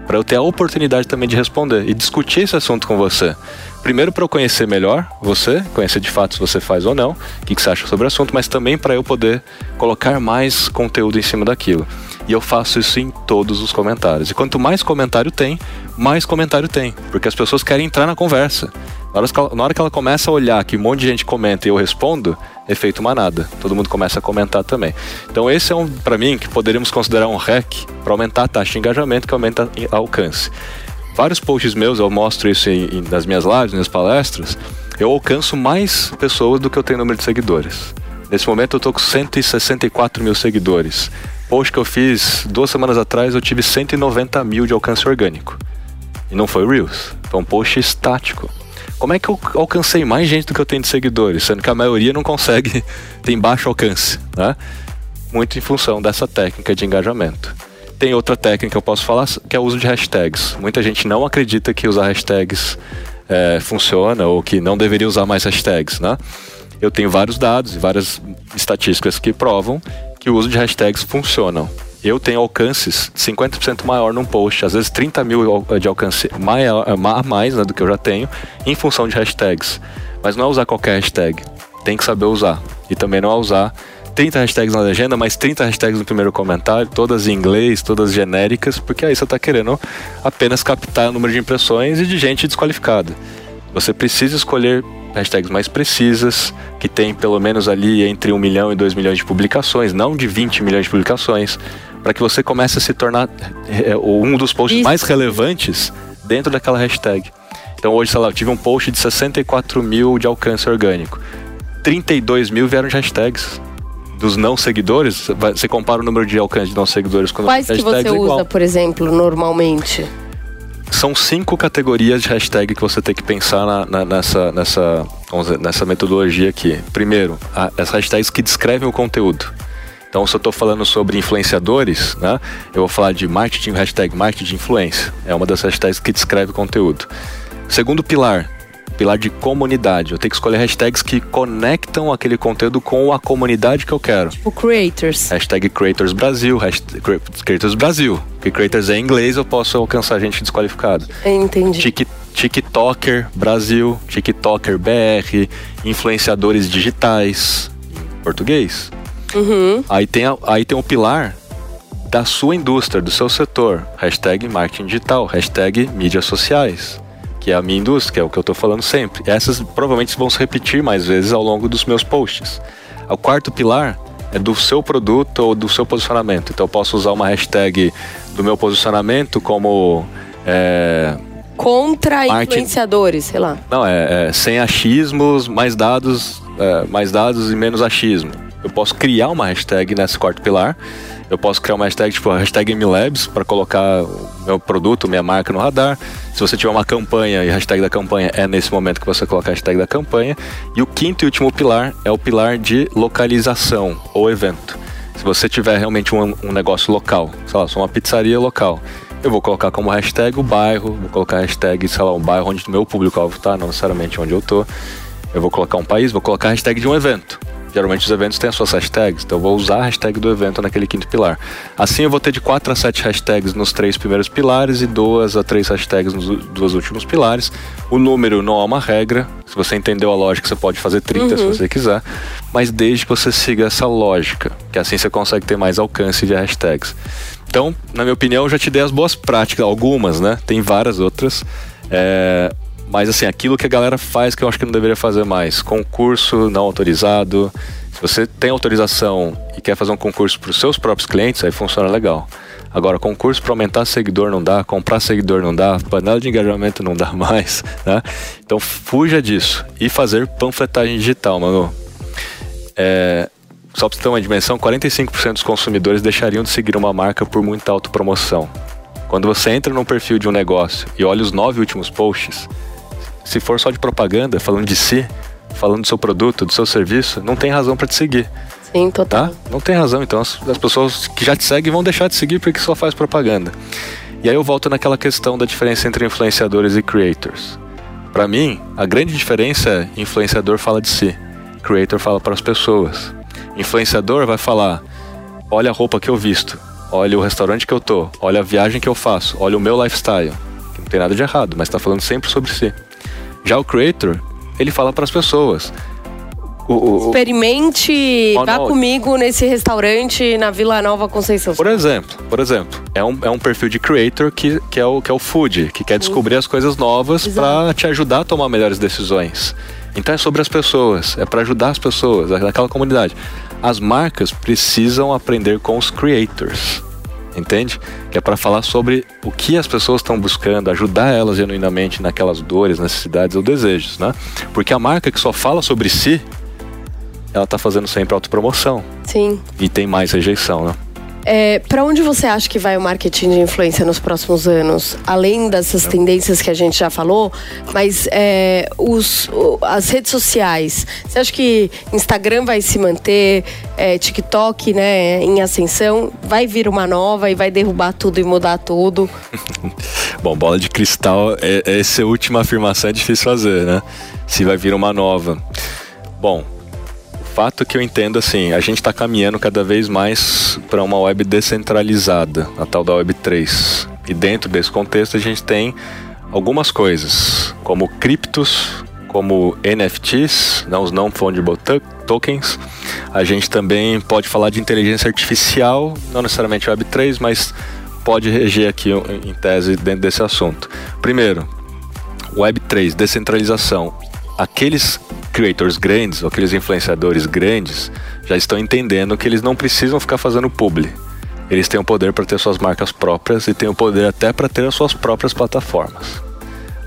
para eu ter a oportunidade também de responder e discutir esse assunto com você. Primeiro para eu conhecer melhor você, conhecer de fato se você faz ou não, o que, que você acha sobre o assunto, mas também para eu poder colocar mais conteúdo em cima daquilo. E eu faço isso em todos os comentários. E quanto mais comentário tem, mais comentário tem, porque as pessoas querem entrar na conversa. Na hora, ela, na hora que ela começa a olhar que um monte de gente comenta e eu respondo, efeito manada. Todo mundo começa a comentar também. Então esse é um, para mim, que poderíamos considerar um hack para aumentar a taxa de engajamento, que aumenta alcance. Vários posts meus, eu mostro isso em, em, nas minhas lives, nas minhas palestras, eu alcanço mais pessoas do que eu tenho número de seguidores. Nesse momento eu estou com 164 mil seguidores. Post que eu fiz duas semanas atrás, eu tive 190 mil de alcance orgânico. E não foi Reels, foi um post estático como é que eu alcancei mais gente do que eu tenho de seguidores, sendo que a maioria não consegue, tem baixo alcance, né? Muito em função dessa técnica de engajamento. Tem outra técnica que eu posso falar, que é o uso de hashtags. Muita gente não acredita que usar hashtags é, funciona ou que não deveria usar mais hashtags, né? Eu tenho vários dados e várias estatísticas que provam que o uso de hashtags funcionam eu tenho alcances 50% maior num post, às vezes 30 mil de alcance maior, a mais né, do que eu já tenho, em função de hashtags. Mas não é usar qualquer hashtag, tem que saber usar. E também não é usar 30 hashtags na legenda, mas 30 hashtags no primeiro comentário, todas em inglês, todas genéricas, porque aí você está querendo apenas captar o número de impressões e de gente desqualificada. Você precisa escolher hashtags mais precisas, que tem pelo menos ali entre 1 milhão e 2 milhões de publicações, não de 20 milhões de publicações, para que você comece a se tornar é, um dos posts Isso. mais relevantes dentro daquela hashtag. Então hoje, sei lá, eu tive um post de 64 mil de alcance orgânico. 32 mil vieram de hashtags. Dos não seguidores, você compara o número de alcance de não seguidores com Quais que você é usa, por exemplo, normalmente? São cinco categorias de hashtag que você tem que pensar na, na, nessa, nessa, dizer, nessa metodologia aqui. Primeiro, a, as hashtags que descrevem o conteúdo. Então, se eu estou falando sobre influenciadores, né, eu vou falar de marketing, hashtag marketing de influência. É uma das hashtags que descreve o conteúdo. Segundo pilar, pilar de comunidade. Eu tenho que escolher hashtags que conectam aquele conteúdo com a comunidade que eu quero. O creators. Hashtag creators Brasil, hashtag creators Brasil. Porque creators é em inglês, eu posso alcançar gente desqualificada. Entendi. Tik, TikToker Brasil, TikToker BR, influenciadores digitais, português. Uhum. Aí, tem, aí tem o pilar da sua indústria, do seu setor. Hashtag marketing digital, hashtag mídias sociais, que é a minha indústria, que é o que eu estou falando sempre. Essas provavelmente vão se repetir mais vezes ao longo dos meus posts. O quarto pilar é do seu produto ou do seu posicionamento. Então eu posso usar uma hashtag do meu posicionamento como. É, Contra marketing... influenciadores, sei lá. Não, é, é sem achismos, mais dados, é, mais dados e menos achismo. Eu posso criar uma hashtag nesse quarto pilar. Eu posso criar uma hashtag tipo hashtag MLabs para colocar o meu produto, minha marca no radar. Se você tiver uma campanha e a hashtag da campanha é nesse momento que você coloca a hashtag da campanha. E o quinto e último pilar é o pilar de localização ou evento. Se você tiver realmente um, um negócio local, sei lá, sou uma pizzaria local, eu vou colocar como hashtag o bairro, vou colocar hashtag, sei lá, um bairro onde o meu público-alvo tá, não necessariamente onde eu tô. Eu vou colocar um país, vou colocar a hashtag de um evento. Geralmente os eventos têm as suas hashtags, então eu vou usar a hashtag do evento naquele quinto pilar. Assim eu vou ter de 4 a 7 hashtags nos três primeiros pilares e 2 a 3 hashtags nos dois últimos pilares. O número não é uma regra, se você entendeu a lógica, você pode fazer 30 uhum. se você quiser, mas desde que você siga essa lógica, que assim você consegue ter mais alcance de hashtags. Então, na minha opinião, eu já te dei as boas práticas, algumas, né? Tem várias outras. É, mas assim, aquilo que a galera faz que eu acho que não deveria fazer mais. Concurso não autorizado. Se você tem autorização e quer fazer um concurso para os seus próprios clientes, aí funciona legal. Agora, concurso para aumentar seguidor não dá, comprar seguidor não dá, panela de engajamento não dá mais, né? Então fuja disso. E fazer panfletagem digital, mano. É, só para você ter uma dimensão, 45% dos consumidores deixariam de seguir uma marca por muita autopromoção. Quando você entra num perfil de um negócio e olha os nove últimos posts, se for só de propaganda, falando de si, falando do seu produto, do seu serviço, não tem razão para te seguir. Sim, total. Tá? Não tem razão. Então as, as, pessoas que já te seguem vão deixar de seguir porque só faz propaganda. E aí eu volto naquela questão da diferença entre influenciadores e creators. Para mim, a grande diferença é influenciador fala de si, creator fala para as pessoas. Influenciador vai falar: olha a roupa que eu visto, olha o restaurante que eu tô, olha a viagem que eu faço, olha o meu lifestyle. Que não tem nada de errado, mas está falando sempre sobre si. Já o creator, ele fala para as pessoas. O, o, Experimente, vá comigo nesse restaurante na Vila Nova Conceição. Por exemplo, por exemplo, é um, é um perfil de creator que, que, é o, que é o food, que quer descobrir as coisas novas para te ajudar a tomar melhores decisões. Então é sobre as pessoas, é para ajudar as pessoas, aquela comunidade. As marcas precisam aprender com os creators entende? Que é para falar sobre o que as pessoas estão buscando, ajudar elas genuinamente naquelas dores, necessidades ou desejos, né? Porque a marca que só fala sobre si, ela tá fazendo sempre autopromoção. Sim. E tem mais rejeição, né? É, para onde você acha que vai o marketing de influência nos próximos anos? Além dessas tendências que a gente já falou, mas é, os, as redes sociais. Você acha que Instagram vai se manter, é, TikTok né, em ascensão? Vai vir uma nova e vai derrubar tudo e mudar tudo? Bom, bola de cristal, é, essa última afirmação é difícil fazer, né? Se vai vir uma nova. Bom, fato que eu entendo assim, a gente está caminhando cada vez mais para uma web descentralizada, a tal da Web 3. E dentro desse contexto a gente tem algumas coisas, como criptos, como NFTs, não, os não fungible tokens. A gente também pode falar de inteligência artificial, não necessariamente Web 3, mas pode reger aqui em tese dentro desse assunto. Primeiro, Web 3, descentralização. Aqueles creators grandes, ou aqueles influenciadores grandes, já estão entendendo que eles não precisam ficar fazendo publi. Eles têm o poder para ter suas marcas próprias e têm o poder até para ter as suas próprias plataformas.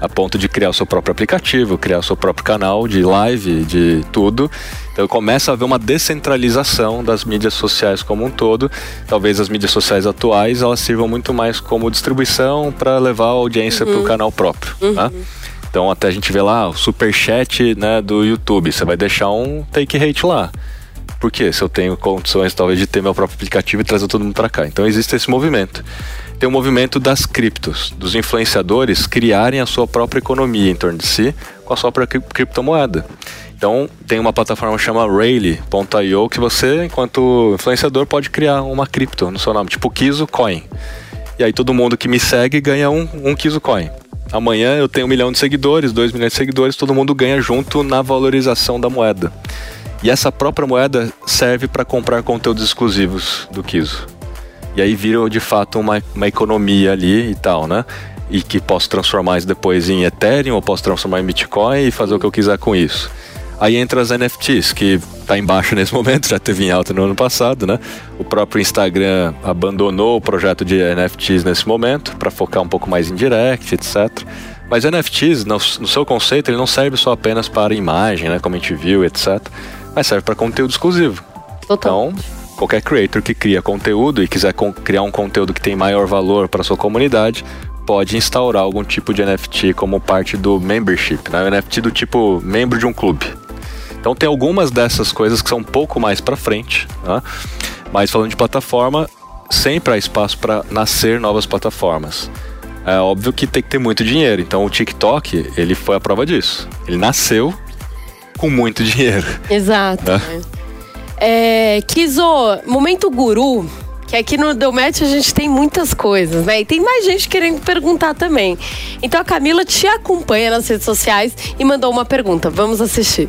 A ponto de criar o seu próprio aplicativo, criar o seu próprio canal de live, de tudo. Então começa a haver uma descentralização das mídias sociais como um todo. Talvez as mídias sociais atuais elas sirvam muito mais como distribuição para levar a audiência uhum. para o canal próprio. Uhum. Tá? Então até a gente vê lá o super chat né, do YouTube, você vai deixar um take rate lá. Por quê? Se eu tenho condições talvez de ter meu próprio aplicativo e trazer todo mundo para cá. Então existe esse movimento. Tem o movimento das criptos, dos influenciadores criarem a sua própria economia em torno de si com a sua própria criptomoeda. Então, tem uma plataforma chamada Rayleigh.io que você, enquanto influenciador, pode criar uma cripto no seu nome, tipo Kizo Coin. E aí todo mundo que me segue ganha um, um Coin. Amanhã eu tenho um milhão de seguidores, dois milhões de seguidores, todo mundo ganha junto na valorização da moeda. E essa própria moeda serve para comprar conteúdos exclusivos do Kiso. E aí vira de fato uma, uma economia ali e tal, né? E que posso transformar isso depois em Ethereum, ou posso transformar em Bitcoin e fazer o que eu quiser com isso. Aí entra as NFTs, que está embaixo nesse momento, já teve em alta no ano passado, né? O próprio Instagram abandonou o projeto de NFTs nesse momento para focar um pouco mais em direct, etc. Mas NFTs, no, no, seu conceito, ele não serve só apenas para imagem, né, como a gente viu, etc. Mas serve para conteúdo exclusivo. Total. Então, qualquer creator que cria conteúdo e quiser criar um conteúdo que tem maior valor para sua comunidade, pode instaurar algum tipo de NFT como parte do membership, né? O NFT do tipo membro de um clube. Então tem algumas dessas coisas que são um pouco mais para frente, né? mas falando de plataforma, sempre há espaço para nascer novas plataformas. É óbvio que tem que ter muito dinheiro. Então o TikTok, ele foi a prova disso. Ele nasceu com muito dinheiro. Exato. Né? É, Kizo, momento guru, que aqui no Deu Match a gente tem muitas coisas, né? E tem mais gente querendo perguntar também. Então a Camila te acompanha nas redes sociais e mandou uma pergunta. Vamos assistir.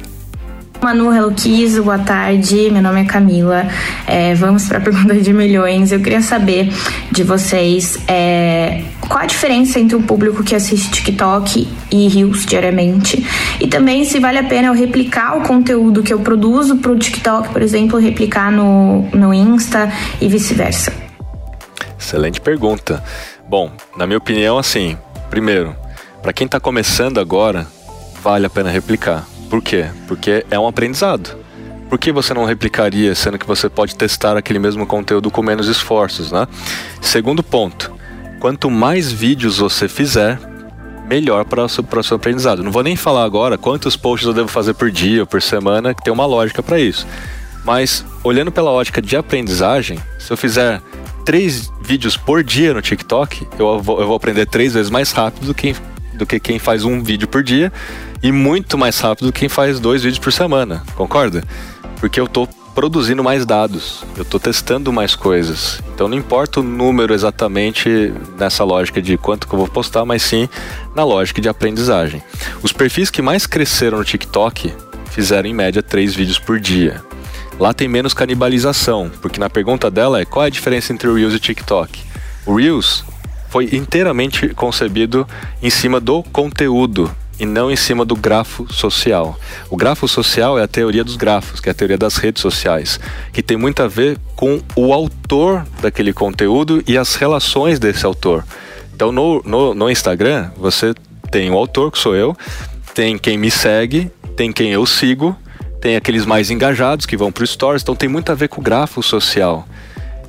Manu Hello Kiss, boa tarde. Meu nome é Camila. É, vamos para a pergunta de milhões. Eu queria saber de vocês é, qual a diferença entre o público que assiste TikTok e Reels diariamente e também se vale a pena eu replicar o conteúdo que eu produzo para o TikTok, por exemplo, replicar no, no Insta e vice-versa. Excelente pergunta. Bom, na minha opinião, assim, primeiro, para quem está começando agora, vale a pena replicar por quê? Porque é um aprendizado. Por que você não replicaria, sendo que você pode testar aquele mesmo conteúdo com menos esforços, né? Segundo ponto, quanto mais vídeos você fizer, melhor para o seu, aprendizado. Não vou nem falar agora quantos posts eu devo fazer por dia ou por semana, que tem uma lógica para isso. Mas, olhando pela ótica de aprendizagem, se eu fizer três vídeos por dia no TikTok, eu vou, eu vou aprender três vezes mais rápido do que, do que quem faz um vídeo por dia e muito mais rápido do que quem faz dois vídeos por semana, concorda? Porque eu tô produzindo mais dados, eu estou testando mais coisas. Então não importa o número exatamente nessa lógica de quanto que eu vou postar, mas sim na lógica de aprendizagem. Os perfis que mais cresceram no TikTok fizeram em média três vídeos por dia. Lá tem menos canibalização, porque na pergunta dela é qual é a diferença entre o Reels e o TikTok. O Reels foi inteiramente concebido em cima do conteúdo e não em cima do grafo social. O grafo social é a teoria dos grafos, que é a teoria das redes sociais, que tem muito a ver com o autor daquele conteúdo e as relações desse autor. Então no, no, no Instagram você tem o autor, que sou eu, tem quem me segue, tem quem eu sigo, tem aqueles mais engajados que vão para o Stories, então tem muito a ver com o grafo social.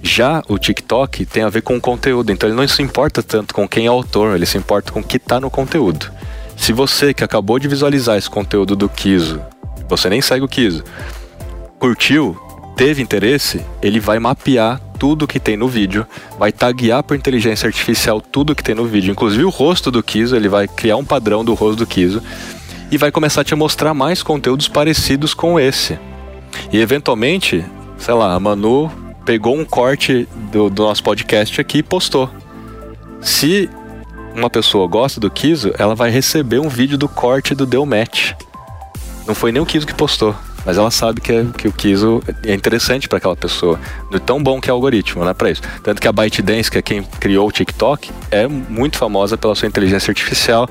Já o TikTok tem a ver com o conteúdo, então ele não se importa tanto com quem é o autor, ele se importa com o que está no conteúdo. Se você que acabou de visualizar esse conteúdo do Kiso, você nem segue o Kiso, curtiu, teve interesse, ele vai mapear tudo que tem no vídeo, vai taguear por inteligência artificial tudo que tem no vídeo, inclusive o rosto do Kiso, ele vai criar um padrão do rosto do Kiso e vai começar a te mostrar mais conteúdos parecidos com esse. E eventualmente, sei lá, a Manu pegou um corte do, do nosso podcast aqui e postou. Se uma pessoa gosta do Kiso, ela vai receber um vídeo do corte do Deu Match. Não foi nem o Kiso que postou, mas ela sabe que, é, que o Kiso é interessante para aquela pessoa. De tão bom que é o algoritmo, né, para isso. Tanto que a ByteDance, que é quem criou o TikTok, é muito famosa pela sua inteligência artificial,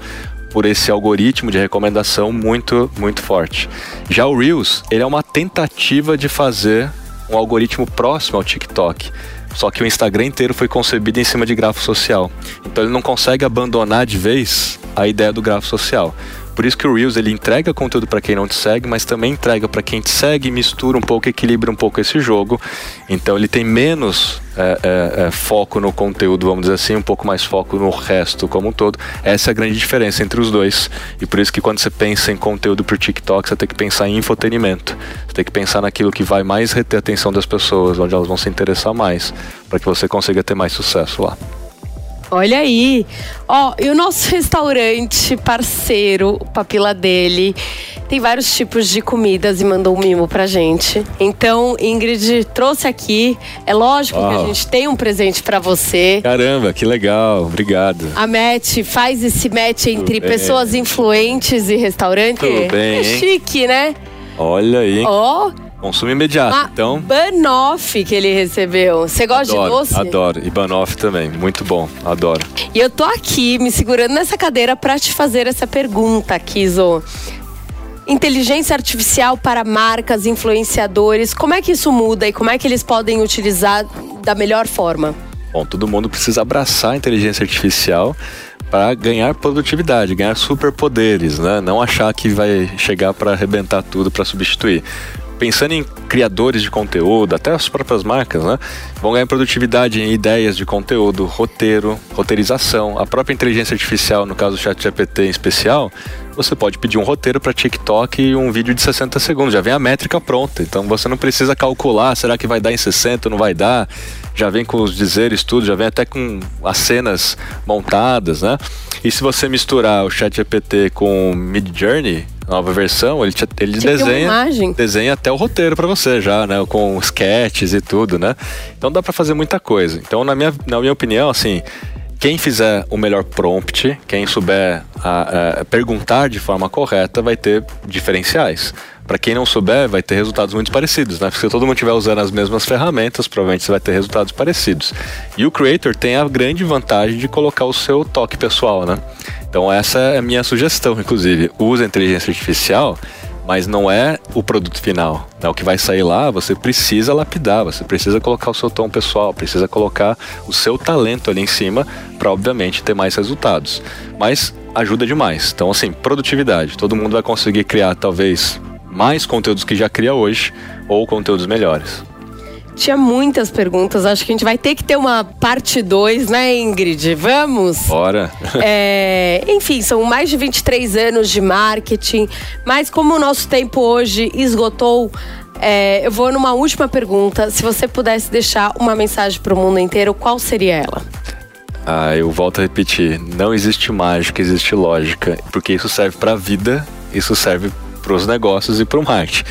por esse algoritmo de recomendação muito, muito forte. Já o Reels, ele é uma tentativa de fazer um algoritmo próximo ao TikTok. Só que o Instagram inteiro foi concebido em cima de grafo social. Então ele não consegue abandonar de vez a ideia do grafo social. Por isso que o Reels ele entrega conteúdo para quem não te segue, mas também entrega para quem te segue, mistura um pouco, equilibra um pouco esse jogo. Então ele tem menos é, é, é, foco no conteúdo, vamos dizer assim, um pouco mais foco no resto como um todo. Essa é a grande diferença entre os dois. E por isso que quando você pensa em conteúdo para o TikTok, você tem que pensar em infotenimento. Você tem que pensar naquilo que vai mais reter a atenção das pessoas, onde elas vão se interessar mais, para que você consiga ter mais sucesso lá. Olha aí. Ó, e o nosso restaurante parceiro, o Papila dele, tem vários tipos de comidas e mandou um mimo pra gente. Então, Ingrid trouxe aqui. É lógico que a gente tem um presente para você. Caramba, que legal. Obrigado. A match faz esse match entre pessoas influentes e restaurante. Tudo bem, É chique, né? Olha aí. Ó, Consumo imediato. uma então, banoffee que ele recebeu. Você gosta adoro, de doce? adoro. E banoffee também. Muito bom. Adoro. E eu tô aqui me segurando nessa cadeira para te fazer essa pergunta, Kizo. Inteligência artificial para marcas, influenciadores, como é que isso muda e como é que eles podem utilizar da melhor forma? Bom, todo mundo precisa abraçar a inteligência artificial para ganhar produtividade, ganhar superpoderes, né? Não achar que vai chegar para arrebentar tudo para substituir. Pensando em criadores de conteúdo, até as próprias marcas, né? Vão ganhar produtividade em ideias de conteúdo, roteiro, roteirização. A própria inteligência artificial, no caso do ChatGPT em especial, você pode pedir um roteiro para TikTok e um vídeo de 60 segundos. Já vem a métrica pronta. Então você não precisa calcular, será que vai dar em 60, não vai dar? Já vem com os dizeres, tudo, já vem até com as cenas montadas, né? E se você misturar o ChatGPT com Mid Journey, nova versão, ele, te- ele desenha, desenha até o roteiro para você já, né? Com sketches e tudo, né? Então dá para fazer muita coisa. Então, na minha, na minha opinião, assim, quem fizer o melhor prompt, quem souber a- a perguntar de forma correta, vai ter diferenciais. Para quem não souber, vai ter resultados muito parecidos, né? Porque se todo mundo estiver usando as mesmas ferramentas, provavelmente você vai ter resultados parecidos. E o Creator tem a grande vantagem de colocar o seu toque pessoal, né? Então essa é a minha sugestão, inclusive. Use a inteligência artificial, mas não é o produto final. Né? O que vai sair lá, você precisa lapidar, você precisa colocar o seu tom pessoal, precisa colocar o seu talento ali em cima para, obviamente, ter mais resultados. Mas ajuda demais. Então, assim, produtividade. Todo mundo vai conseguir criar, talvez, mais conteúdos que já cria hoje ou conteúdos melhores. Tinha muitas perguntas, acho que a gente vai ter que ter uma parte 2, né, Ingrid? Vamos? Bora! É, enfim, são mais de 23 anos de marketing, mas como o nosso tempo hoje esgotou, É, eu vou numa última pergunta. Se você pudesse deixar uma mensagem para o mundo inteiro, qual seria ela? Ah, eu volto a repetir: não existe mágica, existe lógica. Porque isso serve para a vida, isso serve para os negócios e para o marketing.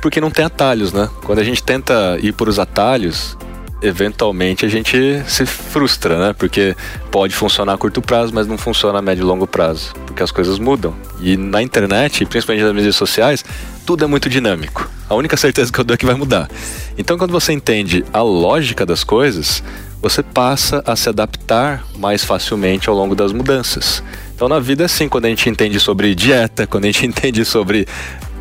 Porque não tem atalhos, né? Quando a gente tenta ir por os atalhos, eventualmente a gente se frustra, né? Porque pode funcionar a curto prazo, mas não funciona a médio e longo prazo, porque as coisas mudam. E na internet, principalmente nas mídias sociais, tudo é muito dinâmico. A única certeza que eu dou é que vai mudar. Então, quando você entende a lógica das coisas, você passa a se adaptar mais facilmente ao longo das mudanças. Então, na vida é assim, quando a gente entende sobre dieta, quando a gente entende sobre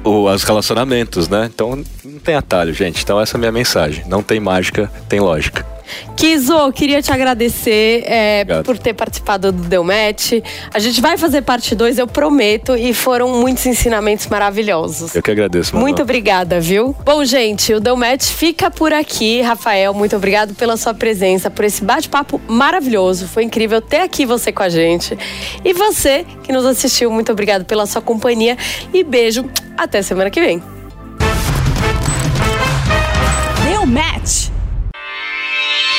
o, os relacionamentos, né? Então não tem atalho, gente. Então essa é a minha mensagem. Não tem mágica, tem lógica. Kizo, queria te agradecer é, por ter participado do Deu Match. A gente vai fazer parte 2, eu prometo, e foram muitos ensinamentos maravilhosos. Eu que agradeço, Manu. Muito obrigada, viu? Bom, gente, o Deu Match fica por aqui. Rafael, muito obrigado pela sua presença, por esse bate-papo maravilhoso. Foi incrível ter aqui você com a gente. E você que nos assistiu, muito obrigado pela sua companhia e beijo. Até semana que vem. Deu Match.